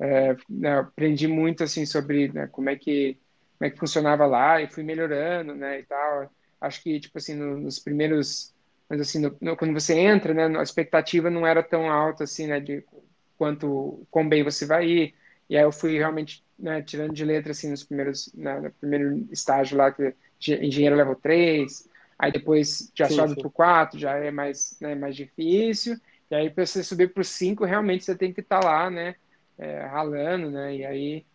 É, né, aprendi muito, assim, sobre né, como, é que, como é que funcionava lá e fui melhorando, né, e tal. Acho que, tipo assim, no, nos primeiros... Mas, assim, no, no, quando você entra, né, a expectativa não era tão alta, assim, né, de quanto quão bem você vai ir. E aí eu fui realmente né, tirando de letra assim nos primeiros né, no primeiro estágio lá que engenheiro level 3, aí depois já sim, sobe para o 4, já é mais né, mais difícil. E aí para você subir para o 5, realmente você tem que estar tá lá, né, é, ralando, né? E aí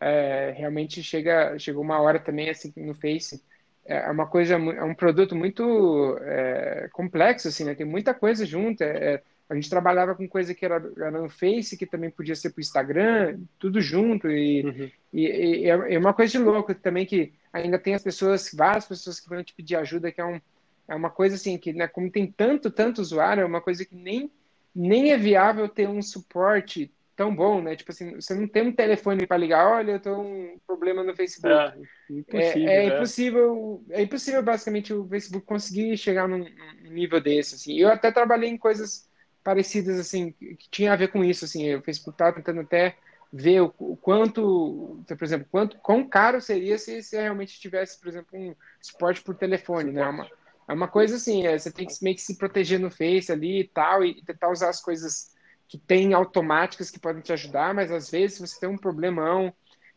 é, realmente chega chegou uma hora também assim no Face é uma coisa é um produto muito é, complexo assim né tem muita coisa junto é, é a gente trabalhava com coisa que era, era no Face, que também podia ser para o Instagram, tudo junto. E, uhum. e, e, é, é uma coisa de louco também que ainda tem as pessoas, várias pessoas que vão te pedir ajuda, que é, um, é uma coisa assim, que né, como tem tanto, tanto usuário, é uma coisa que nem, nem é viável ter um suporte tão bom, né? Tipo assim, você não tem um telefone para ligar, olha, eu tô um problema no Facebook. É, impossível, é, é, é, impossível, é impossível basicamente o Facebook conseguir chegar num, num nível desse, assim. Eu até trabalhei em coisas parecidas, assim, que tinha a ver com isso, assim, o Facebook estava tentando até ver o, o, quanto, por exemplo, quanto, quão caro seria se, se realmente tivesse, por exemplo, um suporte por telefone, né, uma, É uma coisa assim, é, você tem que meio que se proteger no Face ali e tal, e tentar usar as coisas que tem automáticas que podem te ajudar, mas às vezes você tem um problemão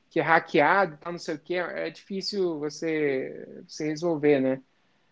que é hackeado, tá, não sei o que, é difícil você, você resolver, né?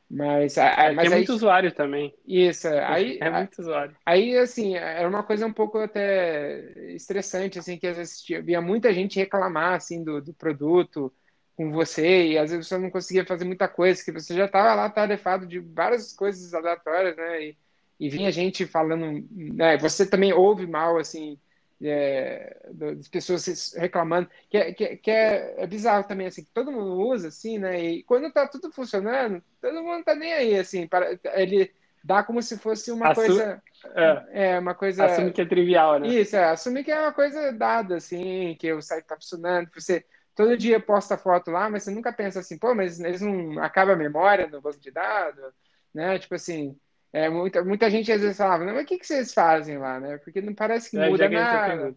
Mas, é, mas é muito usuário também. Isso, aí <laughs> é muito usuário. Aí assim, era uma coisa um pouco até estressante assim, que às vezes havia muita gente reclamar assim do, do produto com você e às vezes você não conseguia fazer muita coisa, que você já estava lá tarefado de várias coisas aleatórias, né? E, e vinha gente falando, né? Você também ouve mal, assim, é, das pessoas reclamando, que, é, que, que é, é, bizarro também, assim, que todo mundo usa, assim, né? E quando tá tudo funcionando, todo mundo tá nem aí, assim, para, ele dá como se fosse uma Assu coisa... É, é, uma coisa... Assume que é trivial, né? Isso, é, assume que é uma coisa dada, assim, que o site tá funcionando, você todo dia posta foto lá, mas você nunca pensa assim, pô, mas eles não acaba a memória no banco de dados, né? Tipo assim, é, muita, muita gente às vezes falava, mas o que, que vocês fazem lá, né? Porque não parece que é, muda nada.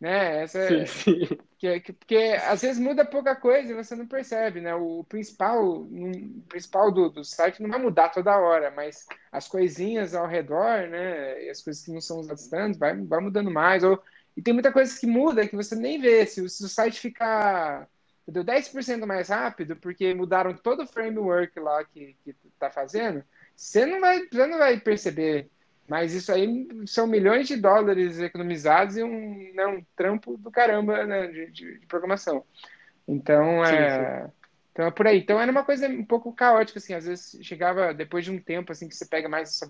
Né? Essa sim, é, sim. Que, que, porque às vezes muda pouca coisa e você não percebe, né? O principal, o principal do, do site não vai mudar toda hora, mas as coisinhas ao redor, né? E as coisas que não são usadas tanto, vai, vai mudando mais. Ou, e tem muita coisa que muda que você nem vê. Se, se o site ficar entendeu? 10% mais rápido, porque mudaram todo o framework lá que, que tá fazendo, você não vai, você não vai perceber. Mas isso aí são milhões de dólares economizados e um, né, um trampo do caramba né, de, de, de programação. Então, sim, é, sim. então é por aí. Então era uma coisa um pouco caótica, assim. Às vezes chegava depois de um tempo assim que você pega mais essa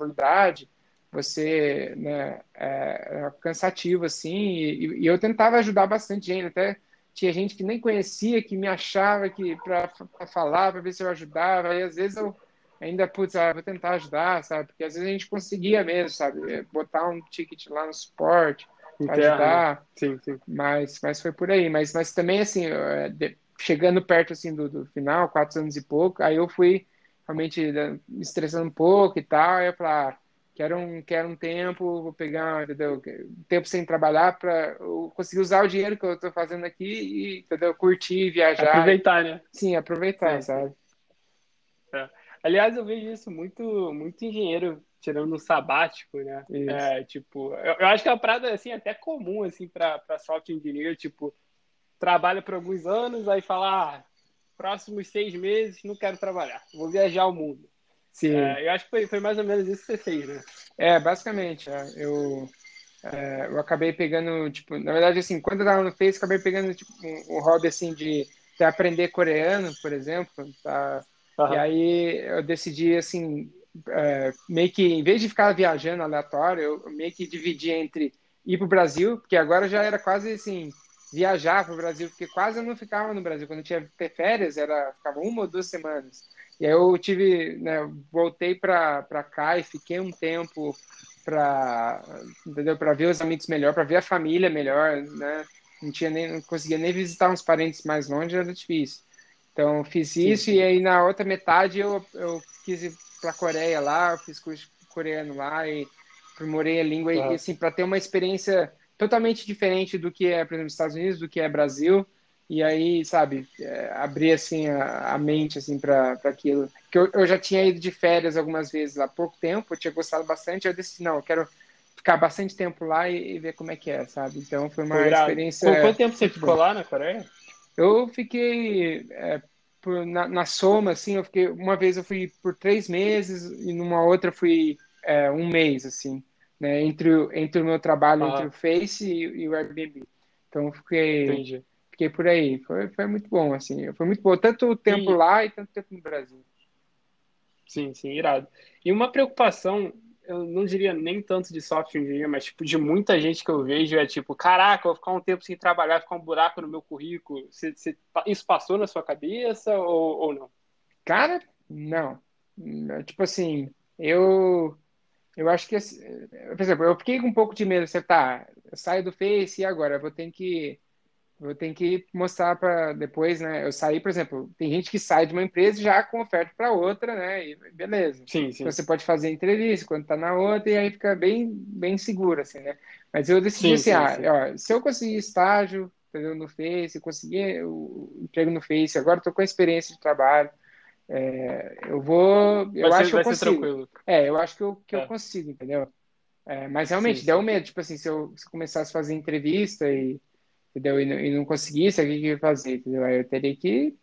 você né, é, é cansativo assim. E, e, eu tentava ajudar bastante gente, até tinha gente que nem conhecia, que me achava que para falar, para ver se eu ajudava. E às vezes eu ainda, putz, ah, vou tentar ajudar, sabe? Porque às vezes a gente conseguia mesmo, sabe? É, botar um ticket lá no suporte, ajudar. Sim, sim. Mas, mas foi por aí. Mas, mas também, assim, é, chegando perto, assim, do, do final, quatro anos e pouco, aí eu fui realmente né, me estressando um pouco e tal, aí eu falei, ah, quero um, quero um tempo, vou pegar, entendeu? Um tempo sem trabalhar para conseguir usar o dinheiro que eu estou fazendo aqui e, entendeu? Curtir, viajar. Aproveitar, né? Sim, aproveitar, sim, sabe? Aliás, eu vejo isso muito, muito engenheiro tirando um sabático, né? É, tipo, eu, eu, acho que é uma parada, assim, até comum, assim, para software engineer, tipo, trabalha por alguns anos, aí fala, ah, próximos seis meses não quero trabalhar, vou viajar o mundo. Sim. É, eu acho que foi, foi mais ou menos isso que você fez, né? É, basicamente. É, eu, é, eu acabei pegando, tipo, na verdade, assim, quando eu tava no Face, acabei pegando, tipo, um, um hobby, assim, de, de aprender coreano, por exemplo, tá? Uhum. E aí eu decidi, assim, é, meio que, em vez de ficar viajando aleatório, eu meio que dividi entre ir para o Brasil, porque agora já era quase, assim, viajar para o Brasil, porque quase eu não ficava no Brasil. Quando eu tinha ter férias, era, ficava uma ou duas semanas. E aí eu tive, né, voltei para cá e fiquei um tempo para, entendeu, para ver os amigos melhor, para ver a família melhor, né? Não tinha nem, não conseguia nem visitar uns parentes mais longe, era difícil. Então fiz isso sim, sim. e aí na outra metade eu, eu quis ir para a Coreia lá, eu fiz curso coreano lá e aprimorei a língua e assim para ter uma experiência totalmente diferente do que é, por exemplo, Estados Unidos, do que é Brasil e aí, sabe, é, abrir assim a, a, mente assim para aquilo. Que eu, eu já tinha ido de férias algumas vezes há pouco tempo, eu tinha gostado bastante, eu decidi, não, eu quero ficar bastante tempo lá e, e ver como é que é, sabe? Então foi uma experiência. Por quanto tempo você ficou lá na Coreia? Eu fiquei é, por, na, na, soma, assim, eu fiquei uma vez eu fui por três meses e numa outra fui é, um mês, assim, né? Entre, entre o meu trabalho, ah. entre o Face e, e, o Airbnb. Então eu fiquei Entendi fiquei por aí. Foi, foi muito bom, assim. Foi muito bom, tanto o tempo e... lá e tanto tempo no Brasil. Sim, sim, irado. E uma preocupação, eu não diria nem tanto de software engineer, mas tipo, de muita gente que eu vejo é tipo, caraca, vou ficar um tempo sem trabalhar, ficar um buraco no meu currículo. Você, você, isso passou na sua cabeça ou, ou não? Cara, não. Tipo assim, eu eu acho que, por exemplo, eu fiquei com um pouco de medo. Você tá, eu saio do Face e agora? Eu vou ter que eu tenho que mostrar para depois, né? Eu saí, por exemplo, tem gente que sai de uma empresa já com oferta para outra, né? E beleza. Sim, sim. Você pode fazer entrevista quando tá na outra e aí fica bem, bem seguro, assim, né? Mas eu decidi sim, assim, sim, ah, Ó, se eu conseguir estágio, entendeu? No Face, conseguir o emprego no Face, agora estou com a experiência de trabalho, É, eu vou. Eu vai acho ser, que eu consigo. tranquilo. É, eu acho que eu, que É. eu consigo, entendeu? É, mas realmente Sim, deu sim. medo, tipo assim, se eu, se eu começasse a fazer entrevista e, entendeu? E, não- e não conseguisse, o que eu ia fazer, entendeu? Aí eu teria que,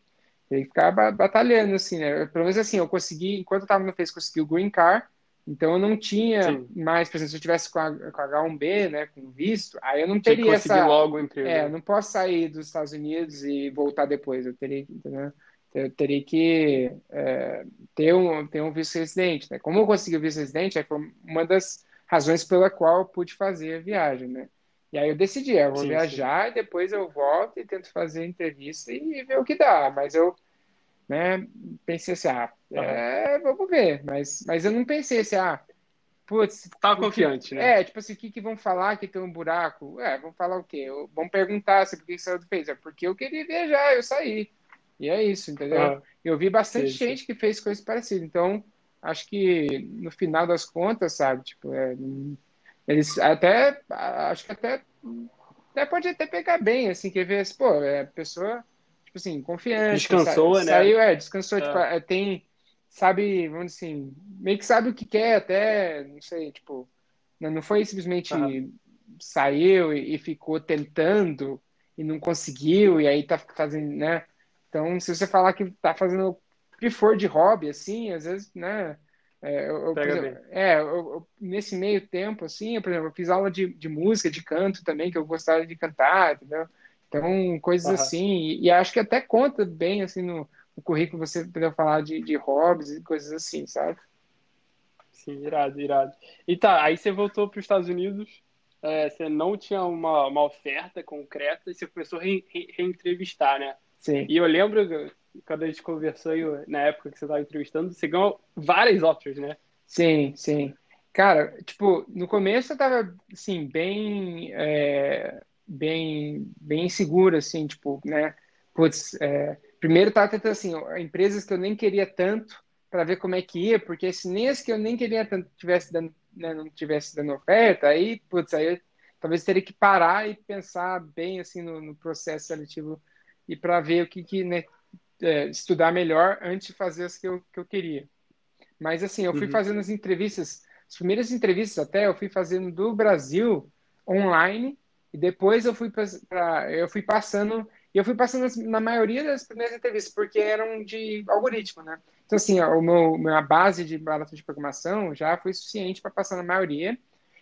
teria que ficar ba- batalhando, assim, né? Pelo menos assim, eu consegui, enquanto eu tava no Face, consegui o Green Card, então eu não tinha Sim. mais, por exemplo, se eu tivesse com a, com a H1B, né, com visto, aí eu não teria essa, logo o emprego. é, eu não posso sair dos Estados Unidos e voltar depois. Eu teria, que- entendeu? Eu teria que é, ter um, ter um vice-residente, né? Como eu consegui o vice-residente, é foi uma das razões pela qual eu pude fazer a viagem, né? E aí eu decidi, eu vou Sim, sim. viajar e depois eu volto e tento fazer entrevista e ver o que dá. Mas eu, né, pensei assim, ah, Aham. é, vamos ver. Mas, mas eu não pensei assim, ah, putz, Tava o que, confiante, né? é, tipo assim, o que que vão falar que tem um buraco? É, vão falar o quê? Eu- Vão perguntar se por que saiu do Face. É porque eu queria viajar, eu saí. E é isso, entendeu? Eu vi bastante Sim, sim. gente que fez coisas parecidas. Então, acho que no final das contas, sabe, tipo, é, eles até, acho que até, até pode até pegar bem, assim, quer ver, assim, pô, é pessoa, tipo assim, confiante, Descansou, sa- né? saiu, é, descansou, É. tipo, é, tem, sabe, vamos dizer assim, meio que sabe o que quer, até, não sei, tipo, não, não foi simplesmente Aham. saiu e, e ficou tentando e não conseguiu, e aí tá fazendo, né? Então, se você falar que tá fazendo o que for de hobby, assim, às vezes, né? É, eu, Pega exemplo, é, eu- eu- nesse meio tempo, assim, eu, por exemplo, eu fiz aula de, de música, de canto também, que eu gostava de cantar, entendeu? Então, coisas Aham. assim, e, e acho que até conta bem, assim, no, no currículo você poder falar de, de hobbies e coisas assim, sabe? Sim, irado, irado. E tá, aí você voltou para os Estados Unidos, é, você não tinha uma, uma oferta concreta e você começou a re, re- reentrevistar, né? Sim. E eu lembro, quando a gente conversou na época que você estava entrevistando, você ganhou várias offers, né? Sim, sim. Cara, tipo, no começo eu tava, assim, bem, é, bem, bem inseguro, assim, tipo, né? Putz, é, primeiro tava tentando, assim, empresas que eu nem queria tanto para ver como é que ia, porque se nem as que eu nem queria tanto tivesse dando, né, não tivesse dando oferta, aí, putz, aí eu talvez teria que parar e pensar bem, assim, no, no processo seletivo e para ver o que, que, né, é, estudar melhor antes de fazer as que eu, que eu queria. Mas assim, eu fui Uhum. fazendo as entrevistas, as primeiras entrevistas até eu fui fazendo do Brasil online e depois eu fui para eu fui passando e eu fui passando as- na maioria das primeiras entrevistas porque eram de algoritmo, né? Então assim, ó, o meu minha base de barato de programação já foi suficiente para passar na maioria,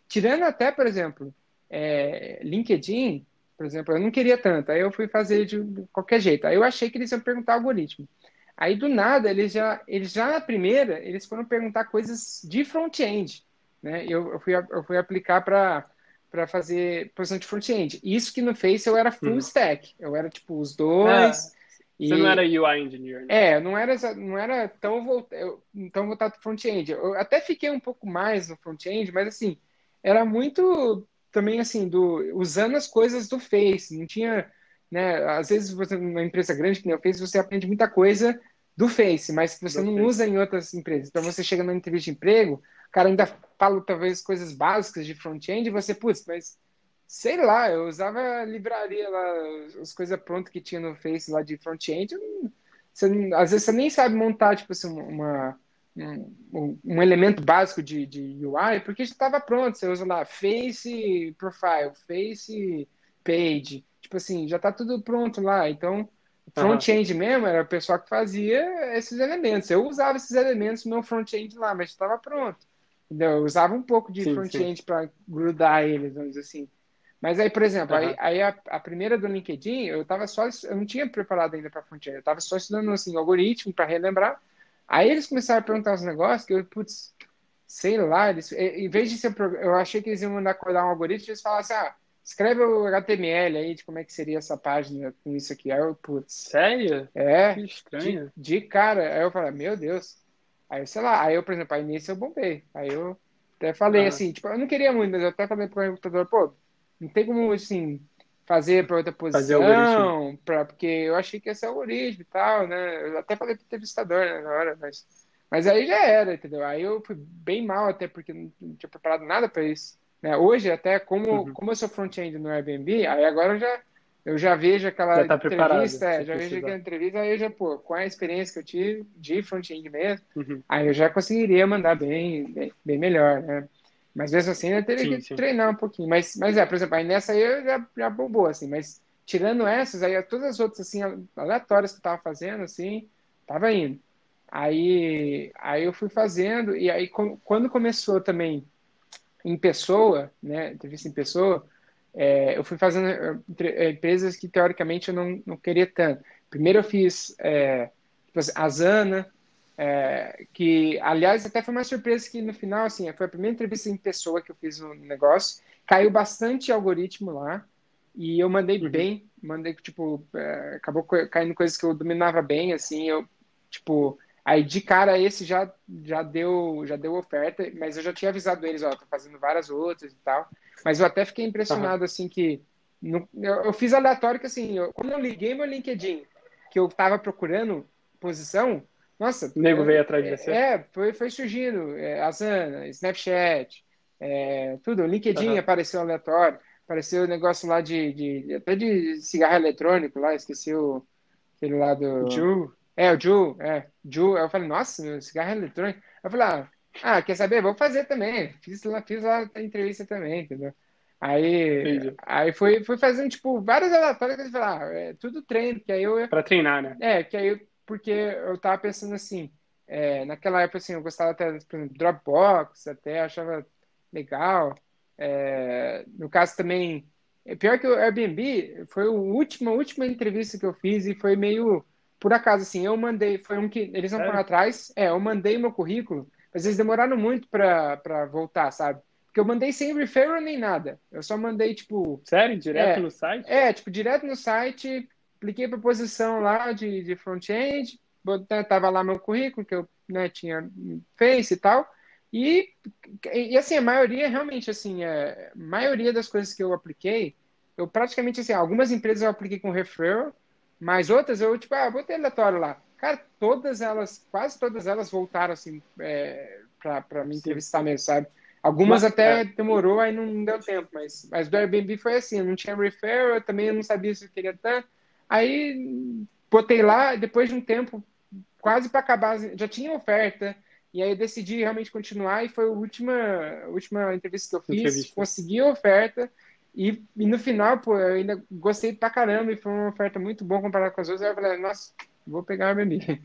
tirando até, por exemplo, é, LinkedIn, por exemplo, eu não queria tanto, aí eu fui fazer de qualquer jeito. Aí eu achei que eles iam perguntar algoritmo. Aí do nada, eles já, eles já na primeira, eles foram perguntar coisas de front-end, né? Eu, eu fui, eu fui aplicar para fazer posição de front-end. Isso que no Face eu era full Uhum. stack, eu era tipo os Ah, dois. você e não era UI engineer, né? é, não era não era tão voltado, tão voltado para front-end. Eu até fiquei um pouco mais no front-end, mas assim, era muito também assim do usando as coisas do Face, não tinha, né, às vezes você numa empresa grande que nem o Face, você aprende muita coisa do Face, mas que você Do não Face. usa em outras empresas. Então você chega na entrevista de emprego, o cara ainda fala talvez coisas básicas de front-end e você, putz, mas sei lá, eu usava a livraria lá, as coisas prontas que tinha no Face lá de front-end, às vezes você nem sabe montar, tipo assim, uma, um, um elemento básico de, de UI, porque já estava pronto. Você usa lá Face Profile, Face Page, tipo assim, já está tudo pronto lá. Então, front-end mesmo era o pessoal que fazia esses elementos. Eu usava esses elementos no meu front-end lá, mas estava pronto. Entendeu? Eu usava um pouco de front-end para grudar eles, vamos dizer assim. Mas aí, por exemplo, Aham. aí, aí a, a primeira do LinkedIn, eu tava só, eu não tinha preparado ainda para front-end, eu estava só estudando assim, algoritmo para relembrar. Aí eles começaram a perguntar os negócios que eu, putz, sei lá, eles, em vez de ser, eu achei que eles iam mandar codar um algoritmo, eles falassem, ah, escreve o HTML aí de como é que seria essa página com isso aqui. Aí eu, putz, Sério? é, Que de, estranho. de cara. Aí eu falei, meu Deus. Aí, sei lá, aí eu, por exemplo, aí nesse eu bombei. Aí eu até falei Ah. assim, tipo, eu não queria muito, mas eu até falei pro recrutador, pô, não tem como, assim, fazer para outra posição, pra, porque eu achei que ia ser algoritmo e tal, né? Eu até falei pro entrevistador né, na hora, mas, mas aí já era, entendeu? Aí eu fui bem mal, até porque não não tinha preparado nada para isso. Né? Hoje, até como, Uhum. como eu sou front-end no Airbnb, aí agora eu já, eu já vejo aquela já tá entrevista, é, já vejo aquela entrevista, aí eu já, pô, com a experiência que eu tive de front-end mesmo, uhum. aí eu já conseguiria mandar bem, bem, bem melhor, né? Mas mesmo assim eu teria sim, que sim. treinar um pouquinho. Mas, mas é, por exemplo, aí nessa aí eu já, já bombou, assim, mas tirando essas, aí todas as outras, assim, aleatórias que eu tava fazendo, assim, tava indo. Aí, aí eu fui fazendo, e aí quando começou também em pessoa, né, entrevista em pessoa, é, eu fui fazendo é, empresas que teoricamente eu não, não queria tanto. Primeiro eu fiz é, tipo assim, a Zana, é, que aliás até foi uma surpresa que no final assim foi a primeira entrevista em pessoa que eu fiz no negócio, caiu bastante algoritmo lá e eu mandei uhum. bem, mandei tipo é, acabou caindo coisas que eu dominava bem, assim eu tipo Aí de cara esse já já deu já deu oferta, mas eu já tinha avisado eles, ó, tô fazendo várias outras e tal. Mas eu até fiquei impressionado, uhum. assim, que. No, eu, eu, fiz aleatório que, assim, eu, quando eu liguei meu LinkedIn, que eu tava procurando posição, nossa. O nego veio atrás de você? É, foi, foi surgindo. É, Asana, Snapchat, é, tudo. O LinkedIn uhum. apareceu aleatório. Apareceu o negócio lá de, de, até de cigarro eletrônico lá, esqueci o. Aquele lá do. Ju. É, o Ju, é. Ju. Eu falei, nossa, cigarro eletrônico. Eu falei, ah, ah, quer saber? Vou fazer também. Fiz lá, fiz lá a entrevista também, entendeu? Aí, aí foi, foi fazendo, tipo, várias aleatórias que eu falei, ah, é tudo treino, que aí eu... Pra treinar, né? É, que aí, eu, porque eu tava pensando assim, é, naquela época, assim, eu gostava até, por exemplo, Dropbox, até achava legal. É, no caso também, é pior que o Airbnb, foi a última, última entrevista que eu fiz e foi meio por acaso, assim, eu mandei, foi um que eles não foram atrás, é, eu mandei meu currículo, mas eles demoraram muito para voltar, sabe? Porque eu mandei sem referral nem nada. Eu só mandei, tipo. Sério? Direto é, no site? É, tipo, direto no site, cliquei para posição lá de, de front-end, tava lá meu currículo, que eu né, tinha Face e tal. E, e assim, a maioria, realmente, assim, é, a maioria das coisas que eu apliquei, eu praticamente, assim, algumas empresas eu apliquei com referral, mas outras eu, tipo, ah, botei aleatório lá. Cara, todas elas, quase todas elas voltaram, assim, é, para me entrevistar mesmo, sabe? Algumas mas, até é. demorou, aí não deu tempo, mas, mas do Airbnb foi assim, não tinha referral, eu também não sabia se eu queria tanto. Aí botei lá, depois de um tempo, quase para acabar, já tinha oferta, e aí eu decidi realmente continuar, e foi a última, a última entrevista que eu fiz, entrevista. consegui a oferta, e, e, no final, pô, eu ainda gostei pra caramba, e foi uma oferta muito boa comparada com as outras, aí eu falei, nossa, vou pegar o Airbnb.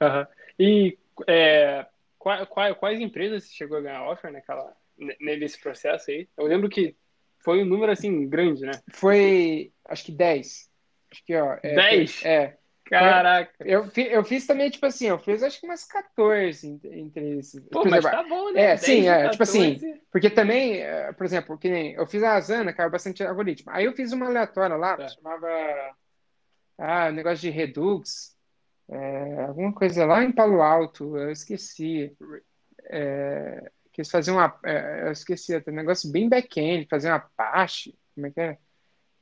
Uhum. E é, quais, quais empresas você chegou a ganhar offer naquela, nesse processo aí? Eu lembro que foi um número assim grande, né? Foi, acho que 10. Acho que, ó. É, 10? É. Caraca. Eu, eu, fiz também, tipo assim, eu fiz acho que umas 14 entre esses. Pô, mas exemplo, tá bom, né? É, sim, é, tipo assim, porque também, é, por exemplo, que nem eu fiz a Asana, caiu bastante algoritmo. Aí eu fiz uma aleatória lá, é. chamava ah, negócio de Redux, é, alguma coisa lá em Palo Alto, eu esqueci. É, que eles faziam uma. É, eu esqueci, até um negócio bem back-end, fazer uma Apache, como é que é?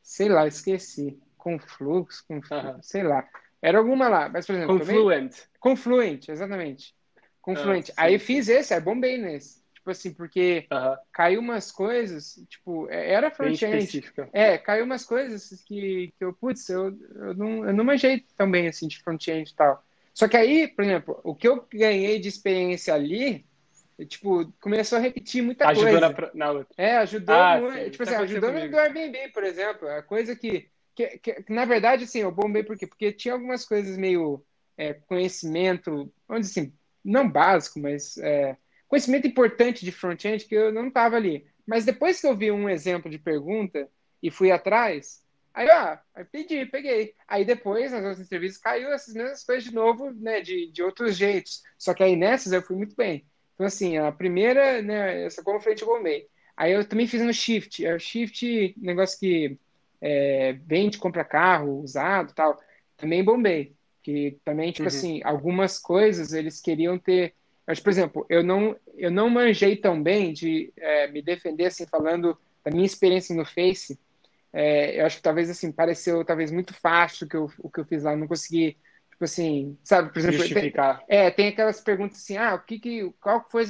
Sei lá, esqueci. Com fluxo, com uhum. sei lá. Era alguma lá, mas por exemplo. Confluent. Também, Confluent, exatamente. Confluent. Ah, aí fiz esse, aí bombei nesse. Tipo assim, porque caiu umas coisas, tipo, é, era front-end. É, caiu umas coisas que, que eu, putz, eu, eu, não, eu não manjei tão bem assim de front-end e tal. Só que aí, por exemplo, o que eu ganhei de experiência ali, tipo, começou a repetir muita ajudou coisa. Ajudou na, outra. É, ajudou ah, muito. Tipo assim, ajudou no Airbnb, por exemplo. A coisa que, que, que, na verdade, assim, eu bombei por quê? Porque tinha algumas coisas meio é, conhecimento, vamos dizer assim, não básico, mas é, conhecimento importante de front-end que eu não estava ali. Mas depois que eu vi um exemplo de pergunta e fui atrás, aí, ah, aí pedi, peguei. Aí depois, nas outras entrevistas, caiu essas mesmas coisas de novo, né, de, de outros jeitos. Só que aí nessas eu fui muito bem. Então, assim, a primeira, né, essa como frente eu bombei. Aí eu também fiz no Shift. É o Shift, negócio que é, vende, compra carro usado tal. Também bombei. Que também, tipo uhum. assim, algumas coisas eles queriam ter mas, por exemplo, eu não, eu não manjei tão bem de é, me defender, assim, falando da minha experiência no Face. É, eu acho que talvez, assim, pareceu talvez muito fácil o que eu, o que eu fiz lá. Eu não consegui, tipo assim, sabe, por exemplo... Justificar. Tem, é, tem aquelas perguntas assim, ah, o que que, qual, foi,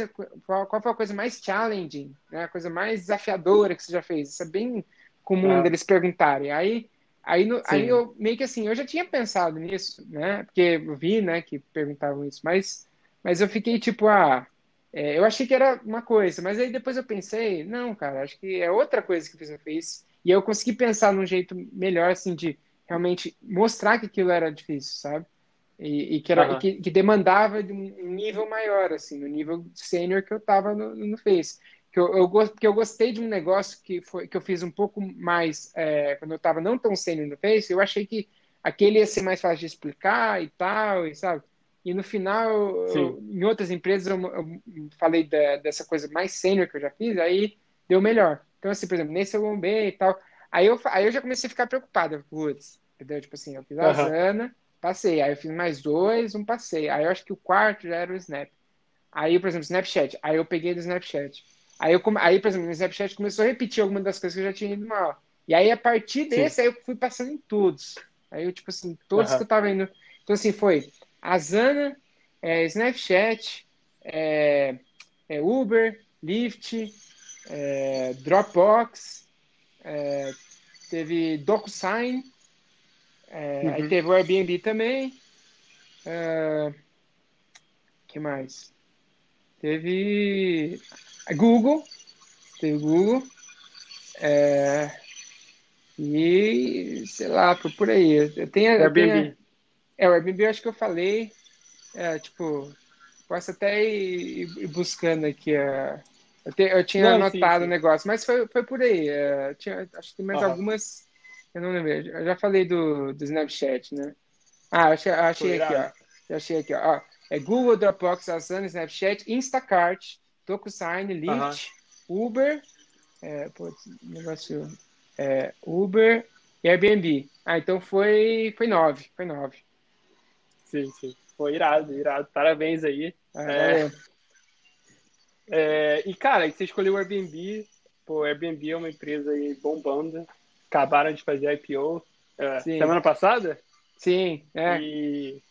qual, qual foi a coisa mais challenging, né? a coisa mais desafiadora que você já fez? Isso é bem comum ah. deles perguntarem. Aí, aí, no, aí eu meio que assim, eu já tinha pensado nisso, né? Porque eu vi, né, que perguntavam isso, mas, mas eu fiquei tipo, ah, é, eu achei que era uma coisa, mas aí depois eu pensei, não, cara, acho que é outra coisa que você fez. E eu consegui pensar num jeito melhor, assim, de realmente mostrar que aquilo era difícil, sabe? E, e que, era, uhum. que, que, demandava de um nível maior, assim, no nível sênior que eu estava no, no Face. Que eu, eu, porque eu gostei de um negócio que, foi, que eu fiz um pouco mais, é, quando eu estava não tão sênior no Face, eu achei que aquele ia ser mais fácil de explicar e tal, e sabe? E no final, eu, em outras empresas, eu, eu falei da, dessa coisa mais sênior que eu já fiz, aí deu melhor. Então, assim, por exemplo, nesse eu bombei e tal. Aí eu, aí eu já comecei a ficar preocupado. Putz, entendeu? Tipo assim, eu fiz a uhum. Zana, passei. Aí eu fiz mais dois, um passei. Aí eu acho que o quarto já era o Snap. Aí, por exemplo, Snapchat. Aí eu peguei do Snapchat. Aí, eu, aí por exemplo, no Snapchat começou a repetir algumas das coisas que eu já tinha ido mal. E aí, a partir desse, Sim. aí eu fui passando em todos. Aí eu, tipo assim, todos uhum. que eu tava indo. Então, assim, foi Asana, é, Snapchat, é, é Uber, Lyft, é, Dropbox, é, teve DocuSign, é, uhum. Aí teve o Airbnb também. Que mais? Teve Google. Teve Google. É, e sei lá, por, por aí. Eu tenho, eu Airbnb. é, o Airbnb eu acho que eu falei. É, tipo, posso até ir, ir buscando aqui a. Eu, te, eu tinha Não, anotado o negócio, mas foi, foi por aí. É, tinha, acho que tem mais algumas eu não lembro. Eu já falei do, do Snapchat, né? Ah, achei, achei aqui, ó. Já achei aqui, ó. É Google, Dropbox, Asana, Snapchat, Instacart, DocuSign, Lyft. Uber, é, pô, negócio, é, Uber e Airbnb. Ah, então foi, foi nove, foi nove. Sim, sim. Foi irado, irado. Parabéns aí. Ah, é, é, e, cara, você escolheu o Airbnb. Pô, o Airbnb é uma empresa aí bombando acabaram de fazer IPO uh, semana passada. Sim, é. E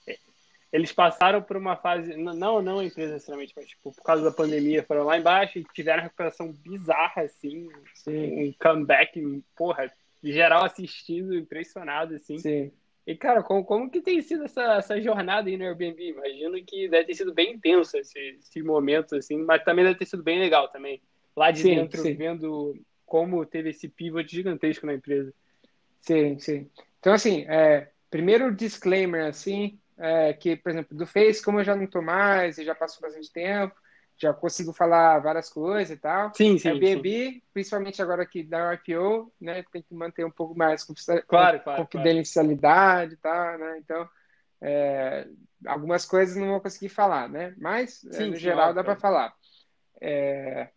eles passaram por uma fase, não, não a empresa necessariamente, mas tipo, por causa da pandemia, foram lá embaixo e tiveram uma recuperação bizarra, assim, Sim. um comeback, porra, de geral assistindo, impressionado, assim. Sim. E, cara, como, como que tem sido essa, essa jornada aí no Airbnb? Imagino que deve ter sido bem intenso esse, esse momento, assim, mas também deve ter sido bem legal também. Lá de sim, dentro, sim. vendo como teve esse pivot gigantesco na empresa. Sim, sim. Então, assim, é, primeiro disclaimer, assim, é, que, por exemplo, do Face, como eu já não estou mais e já passou bastante tempo, já consigo falar várias coisas e tal. Sim, sim. Airbnb, sim. principalmente agora que da IPO, né, tem que manter um pouco mais claro, claro, confidencialidade claro. e tal, né? Então, é, algumas coisas não vou conseguir falar, né? Mas, é, sim, no geral, dá para falar. É,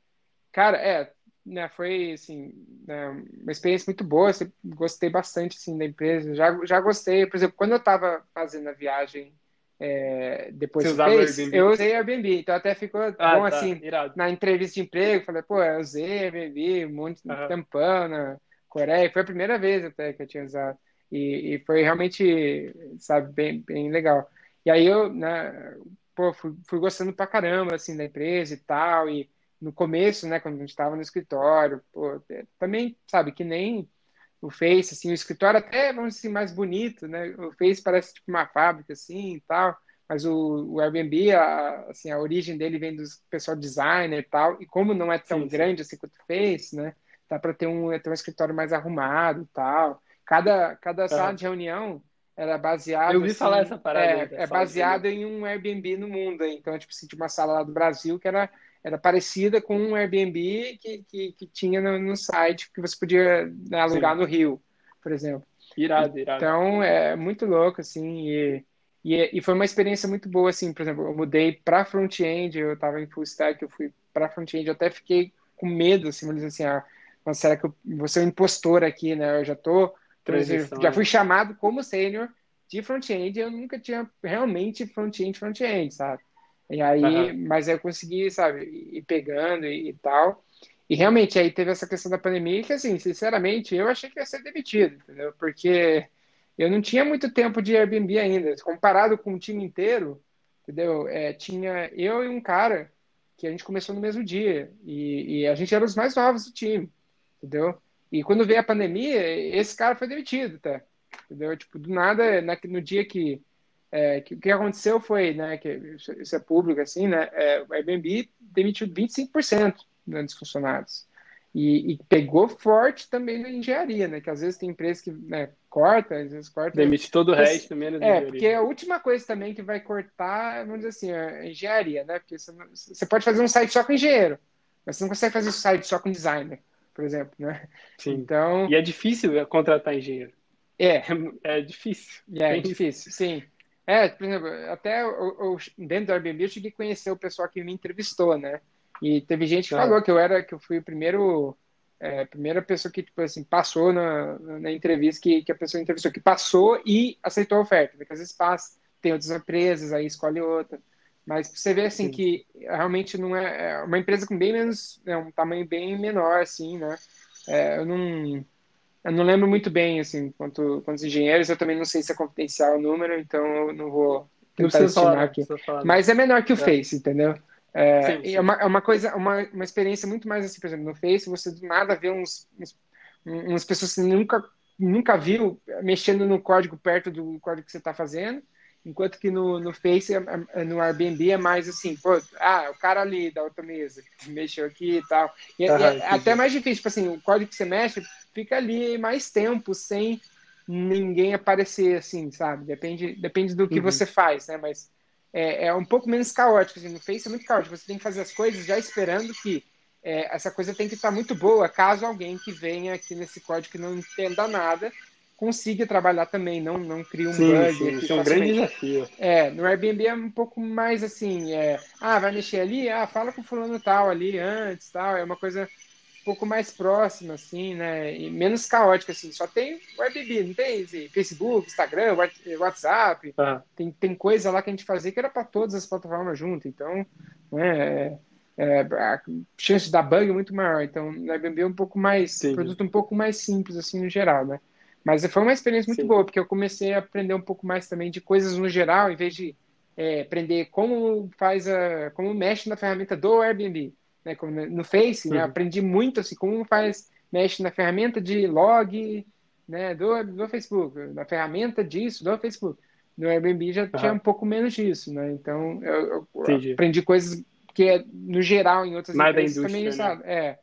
cara, é, né, foi assim, né, uma experiência muito boa, gostei bastante assim, da empresa, já, já gostei, por exemplo, quando eu estava fazendo a viagem é, depois Você do Face, eu usei Airbnb, então até ficou ah, bom tá, assim, irado. na entrevista de emprego, falei, pô, eu usei Airbnb um monte de uhum. tempão na Coreia, foi a primeira vez até que eu tinha usado, e, e foi realmente, sabe, bem, bem legal. E aí eu, né, pô, fui, fui gostando pra caramba, assim, da empresa e tal, e no começo, né, quando a gente estava no escritório, pô, é, também, sabe, que nem o Face, assim, o escritório até, vamos dizer assim, mais bonito, né, o Face parece tipo uma fábrica, assim, e tal, mas o, o Airbnb, a, assim, a origem dele vem do pessoal designer e tal, e como não é tão sim, grande sim. assim quanto o Face, né, dá para ter um, ter um escritório mais arrumado e tal, cada, cada sala de reunião era baseado. Eu ouvi assim, falar essa parada. É, é baseado em um Airbnb no mundo. Então, tipo, assim, tinha uma sala lá do Brasil que era era parecida com um Airbnb que, que, que tinha no, no, site que você podia né, alugar Sim. no Rio, por exemplo. Irado, irado. Então, é muito louco, assim, e, e, e foi uma experiência muito boa, assim, por exemplo, eu mudei para front-end, eu estava em full stack, eu fui para front-end, eu até fiquei com medo, assim, mas assim, ah, mas será que eu vou ser um impostor aqui, né? Eu já tô, já fui chamado como sênior de front-end, eu nunca tinha realmente front-end, front-end, sabe? E aí, uhum. mas aí eu consegui, sabe, ir pegando e, e, tal. E realmente aí teve essa questão da pandemia que, assim, sinceramente, eu achei que ia ser demitido, entendeu? Porque eu não tinha muito tempo de Airbnb ainda. Comparado com o time inteiro, entendeu? É, tinha eu e um cara que a gente começou no mesmo dia. E, e, a gente era os mais novos do time, entendeu? E quando veio a pandemia, esse cara foi demitido, tá? Entendeu? Tipo, do nada, no dia que é, que, o que aconteceu foi, né, que isso é público, assim, né, é, o Airbnb demitiu 25% dos funcionários. E, e, pegou forte também na engenharia, né, que às vezes tem empresas que né, corta, às vezes corta. Demite todo o resto, menos É, porque a última coisa também que vai cortar, vamos dizer assim, a engenharia, né, porque você, você pode fazer um site só com engenheiro, mas você não consegue fazer um site só com designer, por exemplo, né? Sim. Então... E é difícil contratar engenheiro. É. <laughs> É difícil. É, é difícil, sim. É, por exemplo, até eu, eu, dentro do Airbnb eu cheguei a conhecer o pessoal que me entrevistou, né? E teve gente que ah. falou que eu era, que eu fui o primeiro, é, primeira pessoa que, tipo assim, passou na, na entrevista, que, que a pessoa entrevistou, que passou e aceitou a oferta, porque às vezes passa, tem outras empresas, aí escolhe outra. Mas você vê, assim, Sim. que realmente não é, é uma empresa com bem menos, é um tamanho bem menor, assim, né? É, eu não eu não lembro muito bem, assim, quanto, quantos engenheiros, eu também não sei se é confidencial o número, então eu não vou tentar não estimar falar, aqui. Falar, Mas é menor que o é. Face, entendeu? É, sim, sim. é, uma, é uma coisa, uma, uma experiência muito mais assim, por exemplo, no Face, você do nada vê uns, uns umas pessoas que nunca, nunca viu mexendo no código perto do código que você está fazendo, enquanto que no, no Face, é, é, no Airbnb é mais assim, pô, ah, o cara ali da outra mesa mexeu aqui e tal. E, ah, é, é até mais difícil, tipo assim, o código que você mexe, fica ali mais tempo sem ninguém aparecer, assim, sabe? Depende, depende do que uhum. você faz, né? Mas é, é, um pouco menos caótico. Assim, no Face é muito caótico. Você tem que fazer as coisas já esperando que é, essa coisa tem que estar muito boa, caso alguém que venha aqui nesse código que não entenda nada consiga trabalhar também, não não crie um sim, bug. Sim, isso é um grande desafio. É, no Airbnb é um pouco mais assim, é, ah, vai mexer ali, ah, fala com fulano tal ali antes, tal, é uma coisa pouco mais próxima, assim, né? E menos caótica, assim. Só tem o Airbnb, não tem assim, Facebook, Instagram, WhatsApp. Ah. Tem, tem coisa lá que a gente fazia que era para todas as plataformas junto. Então, né, é, é, a chance de dar bug é muito maior. Então, o Airbnb é um pouco mais, Sim. produto um pouco mais simples, assim, no geral, né? Mas foi uma experiência muito Sim. boa, porque eu comecei a aprender um pouco mais também de coisas no geral, em vez de é, aprender como faz a, como mexe na ferramenta do Airbnb né, no Face, né, aprendi muito assim como faz mexe na ferramenta de log, né, do, do Facebook, na ferramenta disso do Facebook. No Airbnb já uhum. tinha um pouco menos disso, né? Então eu, eu aprendi coisas que é no geral em outras Mais empresas também, né? É.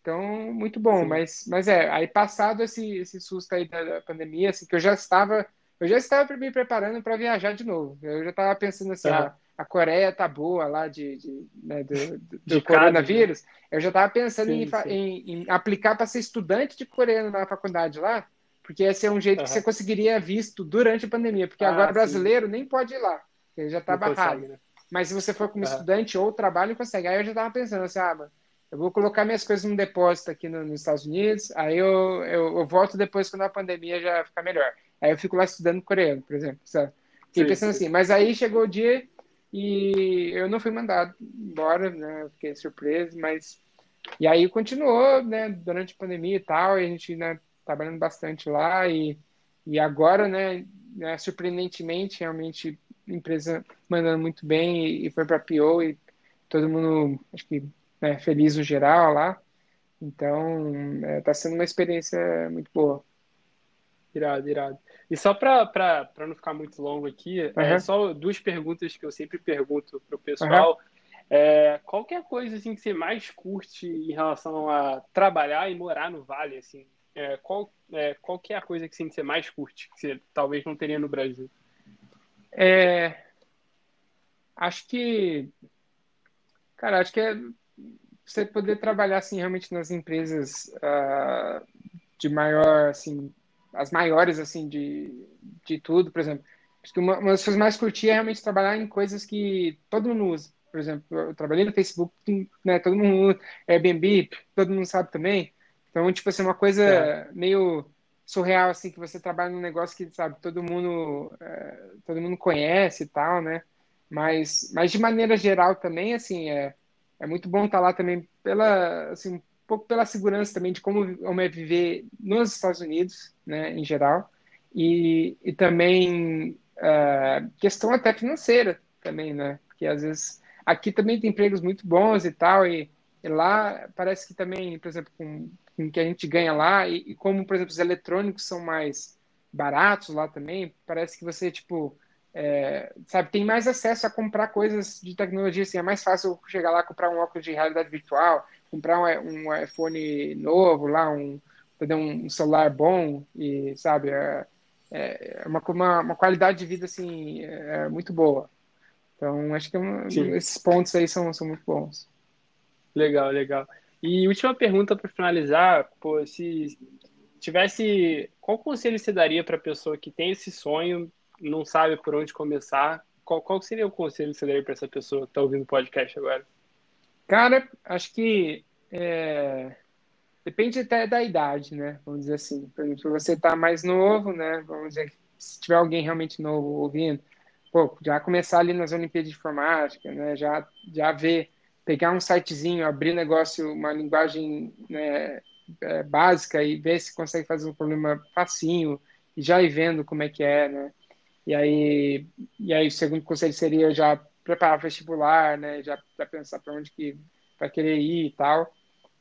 Então, muito bom, mas, mas é, aí passado esse, esse susto aí da, da pandemia, assim, que eu já estava, eu já estava me preparando para viajar de novo. Eu já estava pensando assim, uhum. ah, a Coreia tá boa lá de, de, né, do, do, do coronavírus, né? eu já estava pensando sim, em, sim. Em, em, aplicar para ser estudante de coreano na faculdade lá, porque esse é um jeito uhum. que você conseguiria visto durante a pandemia, porque ah, agora brasileiro sim. nem pode ir lá, ele já está barrado. Consegue, né? Mas se você for como estudante ou trabalho, consegue. Aí eu já estava pensando assim, ah, mano, eu vou colocar minhas coisas num depósito aqui no, nos Estados Unidos, aí eu, eu, eu, volto depois quando a pandemia já ficar melhor. Aí eu fico lá estudando coreano, por exemplo. Sabe? Fiquei pensando assim, mas aí chegou o dia e eu não fui mandado embora, né? Fiquei surpreso, mas. E aí continuou, né? Durante a pandemia e tal, e a gente, né? Trabalhando bastante lá e, e agora, né? né surpreendentemente, realmente, empresa mandando muito bem e, e foi para PO e todo mundo, acho que, né, feliz no geral lá. Então, está é, sendo uma experiência muito boa. Irado, irado. E só para não ficar muito longo aqui, uhum. é só duas perguntas que eu sempre pergunto pro pessoal. Uhum. É, qual é a coisa assim, que você mais curte em relação a trabalhar e morar no Vale? Assim? É, qual, é, qual que é a coisa que assim, você mais curte, que você talvez não teria no Brasil? É, acho que. Cara, acho que é você poder trabalhar assim, realmente nas empresas uh, de maior assim, as maiores, assim, de, de tudo, por exemplo. Acho que uma, uma das coisas mais curti é realmente trabalhar em coisas que todo mundo usa. Por exemplo, eu trabalhei no Facebook, né, todo mundo usa, Airbnb, todo mundo sabe também. Então, tipo assim, uma coisa é. meio surreal, assim, que você trabalha num negócio que, sabe, todo mundo, é, todo mundo conhece e tal, né? Mas, mas de maneira geral também, assim, é, é muito bom estar lá também pela, assim, pouco pela segurança também de como, como é viver nos Estados Unidos, né, em geral, e, e também uh, questão até financeira também, né, porque às vezes aqui também tem empregos muito bons e tal, e, e lá parece que também, por exemplo, com com que a gente ganha lá e, e, como, por exemplo, os eletrônicos são mais baratos lá também, parece que você, tipo, é, sabe, tem mais acesso a comprar coisas de tecnologia, assim, é mais fácil chegar lá, comprar um óculos de realidade virtual, comprar um, um iPhone novo lá, um, um celular bom e, sabe, é, é uma, uma, uma qualidade de vida, assim, é, muito boa. Então, acho que é esses pontos aí são, são muito bons. Legal, legal. E última pergunta para finalizar, pô, se tivesse, qual conselho você daria para a pessoa que tem esse sonho, não sabe por onde começar? Qual, qual seria o conselho que você daria para essa pessoa que está ouvindo o podcast agora? Cara, acho que é, depende até da idade, né? Vamos dizer assim. Por exemplo, você está mais novo, né? Vamos dizer, se tiver alguém realmente novo ouvindo, pô, já começar ali nas Olimpíadas de Informática, né? Já, já ver pegar um sitezinho, abrir negócio, uma linguagem né, é, básica e ver se consegue fazer um problema facinho e já ir vendo como é que é, né? E aí, e aí o segundo conselho seria já preparar vestibular, né? Já, já pensar para onde que vai querer ir e tal.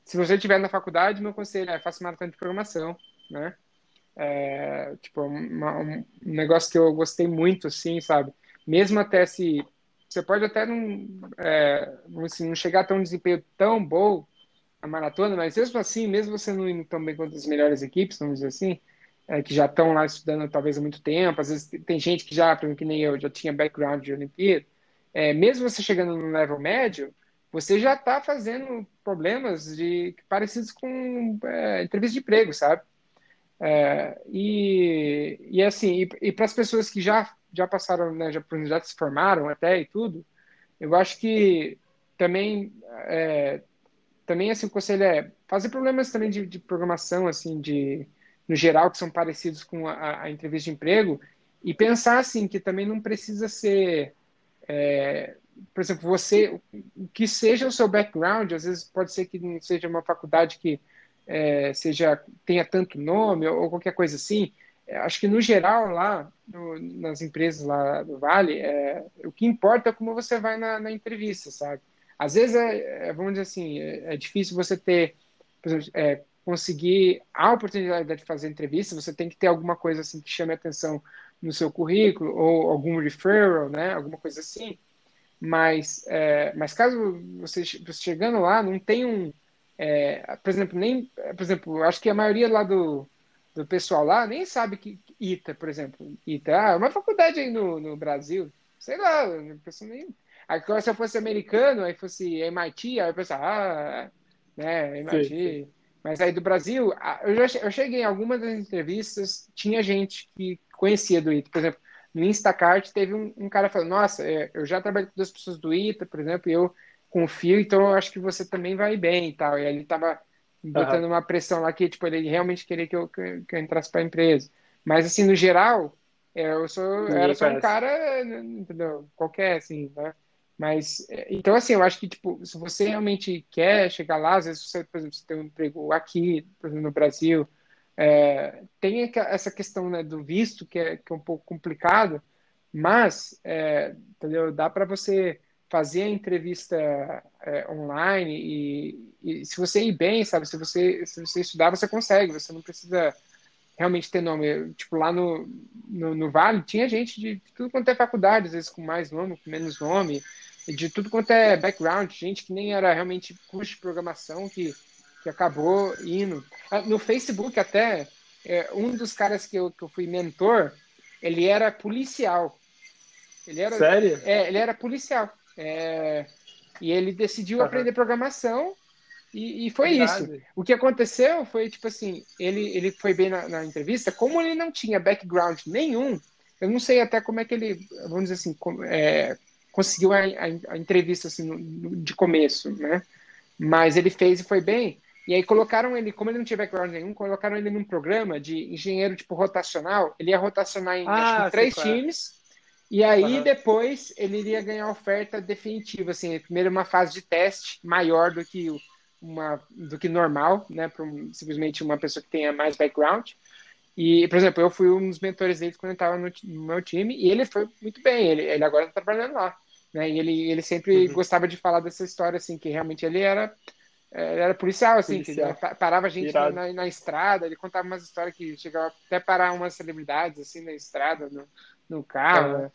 Se você estiver na faculdade, meu conselho é faça maratona de programação, né? É, tipo, uma, um negócio que eu gostei muito, assim, sabe? Mesmo até se você pode até não, é, assim, não chegar a um desempenho tão bom a maratona, mas mesmo assim, mesmo você não indo tão bem quanto as melhores equipes, vamos dizer assim, é, que já estão lá estudando talvez há muito tempo, às vezes tem gente que já, por exemplo, que nem eu, já tinha background de Olimpíada, é, mesmo você chegando no level médio, você já está fazendo problemas de parecidos com é, entrevista de emprego, sabe? É, e, e assim, e, e para as pessoas que já já passaram, né, já, já se formaram até e tudo, eu acho que também, é, também assim, o conselho é fazer problemas também de, de, programação, assim, de, no geral, que são parecidos com a, a, entrevista de emprego, e pensar, assim, que também não precisa ser, é, por exemplo, você, o que seja o seu background, às vezes pode ser que não seja uma faculdade que é, seja tenha tanto nome ou, qualquer coisa assim, é, acho que no geral lá no, nas empresas lá do Vale é, o que importa é como você vai na, na entrevista sabe? Às vezes é, é vamos dizer assim é, difícil você ter exemplo, conseguir a oportunidade de fazer entrevista você tem que ter alguma coisa assim que chame atenção no seu currículo ou algum referral né alguma coisa assim mas mas caso você, você chegando lá não tem um por exemplo nem por exemplo acho que a maioria lá do do pessoal lá nem sabe que ITA, por exemplo, ITA, ah, é uma faculdade aí no, no Brasil, sei lá, não penso nem. Agora, se eu fosse americano, aí fosse MIT, aí eu pensava, ah, né, MIT. Sim, sim. Mas aí do Brasil, eu, já, eu cheguei em algumas das entrevistas, tinha gente que conhecia do ITA. Por exemplo, no Instacart teve um, um cara falando, nossa, é, eu já trabalhei com duas pessoas do ITA, por exemplo, e eu confio, então eu acho que você também vai bem e tal. E aí ele tava botando uhum. uma pressão lá que tipo ele realmente queria que eu, que, eu entrasse para a empresa. Mas assim, no geral, é, eu sou eu era só um cara, entendeu? Qualquer assim, né? Mas é, então assim, eu acho que tipo, se você realmente quer chegar lá, às vezes você, por exemplo, você tem um emprego aqui, por exemplo, no Brasil, é, tem essa questão né, do visto que é, que é um pouco complicado, mas é, entendeu? Dá para você fazer a entrevista é, online e, e, se você ir bem, sabe, se você se você estudar, você consegue, você não precisa realmente ter nome. Tipo, lá no, no, no Vale tinha gente de, de, tudo quanto é faculdade, às vezes com mais nome, com menos nome, de tudo quanto é background, gente que nem era realmente curso de programação que, que acabou indo. Ah, no Facebook até, é, um dos caras que eu, que eu fui mentor, ele era policial. Ele era, Sério? É, ele era policial. É, e ele decidiu uhum. aprender programação e, e foi Verdade. isso. O que aconteceu foi, tipo assim, ele, ele foi bem na, na, entrevista, como ele não tinha background nenhum, eu não sei até como é que ele, vamos dizer assim, é, conseguiu a, a, a, entrevista assim, no, no, de começo, né? Mas ele fez e foi bem. E aí colocaram ele, como ele não tinha background nenhum, colocaram ele num programa de engenheiro tipo rotacional. Ele ia rotacionar em, ah, três times. E aí, uhum. depois, ele iria ganhar oferta definitiva, assim, primeiro uma fase de teste maior do que uma do que normal, né, para um, simplesmente uma pessoa que tenha mais background. E, por exemplo, eu fui um dos mentores dele quando ele estava no, no, meu time e ele foi muito bem, ele, ele agora está trabalhando lá, né, e ele, ele sempre uhum. gostava de falar dessa história, assim, que realmente ele era é, era policial, assim, policial. que parava a gente na, na, na, estrada, ele contava umas histórias que chegava até parar umas celebridades, assim, na estrada, no, no carro,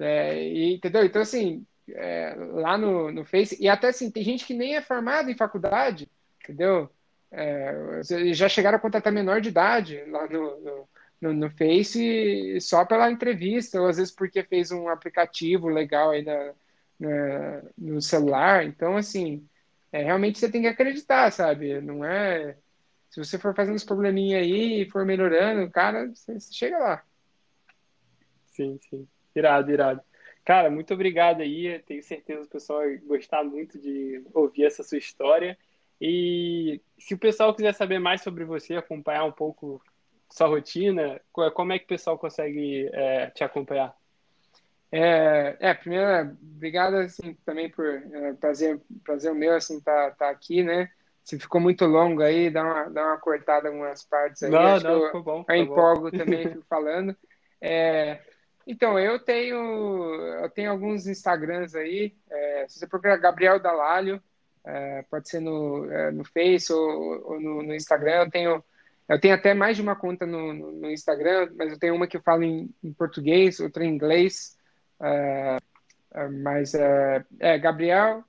é. e, entendeu? Então, assim, é, lá no, no Face, e até assim, tem gente que nem é formada em faculdade, entendeu? É, já chegaram a contratar menor de idade lá no, no, no, no Face só pela entrevista, ou às vezes porque fez um aplicativo legal aí na, na no celular, então, assim é, realmente você tem que acreditar, sabe? Não é. Se você for fazendo os probleminha aí e for melhorando, cara, você, você chega lá. Sim, sim. Irado, irado. Cara, muito obrigado aí. Tenho certeza que o pessoal vai gostar muito de ouvir essa sua história. E se o pessoal quiser saber mais sobre você, acompanhar um pouco sua rotina, como é que o pessoal consegue é, te acompanhar? É, é primeiro, obrigado assim, também por é, prazer, prazer meu assim tá, tá aqui, né? Se ficou muito longo aí, dá uma, dá uma cortada em algumas partes aí. Não, Acho não, ficou bom. Eu empolgo também, <laughs> fico falando. É, então, eu tenho, eu tenho alguns Instagrams aí. É, se você procurar Gabriel Dalalho, é, pode ser no, é, no Face ou, ou no, no, Instagram. Eu tenho, eu tenho até mais de uma conta no, no, no Instagram, mas eu tenho uma que eu falo em, em português, outra em inglês. É, é, mas é, é, Gabriel,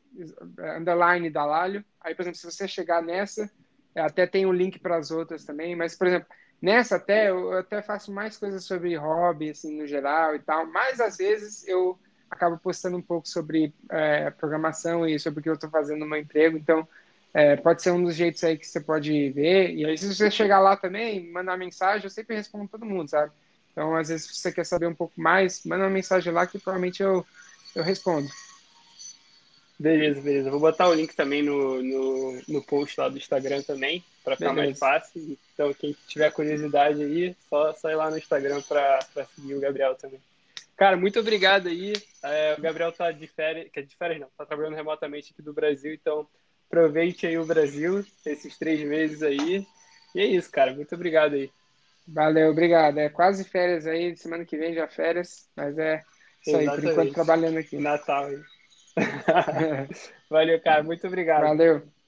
underline Dalalho. Aí, por exemplo, se você chegar nessa, até tem um link para as outras também. Mas, por exemplo, nessa até eu até faço mais coisas sobre hobby, assim, no geral e tal. Mas às vezes eu acabo postando um pouco sobre é, programação e sobre o que eu estou fazendo no meu emprego. Então, é, pode ser um dos jeitos aí que você pode ver. E aí, se você chegar lá também, mandar mensagem, eu sempre respondo todo mundo, sabe? Então, às vezes, se você quer saber um pouco mais, manda uma mensagem lá que provavelmente eu, eu respondo. Beleza, beleza. Vou botar o link também no, no, no post lá do Instagram também, para ficar beleza. mais fácil. Então, quem tiver curiosidade aí, só, só ir lá no Instagram para seguir o Gabriel também. Cara, muito obrigado aí. É, o Gabriel tá de férias, que é de férias não, tá trabalhando remotamente aqui do Brasil, então aproveite aí o Brasil, esses três meses aí. E é isso, cara. Muito obrigado aí. Valeu, obrigado. É quase férias aí, semana que vem já férias, mas é isso Exatamente. aí, por enquanto trabalhando aqui. Natal aí. <laughs> Valeu, cara, muito obrigado. Valeu.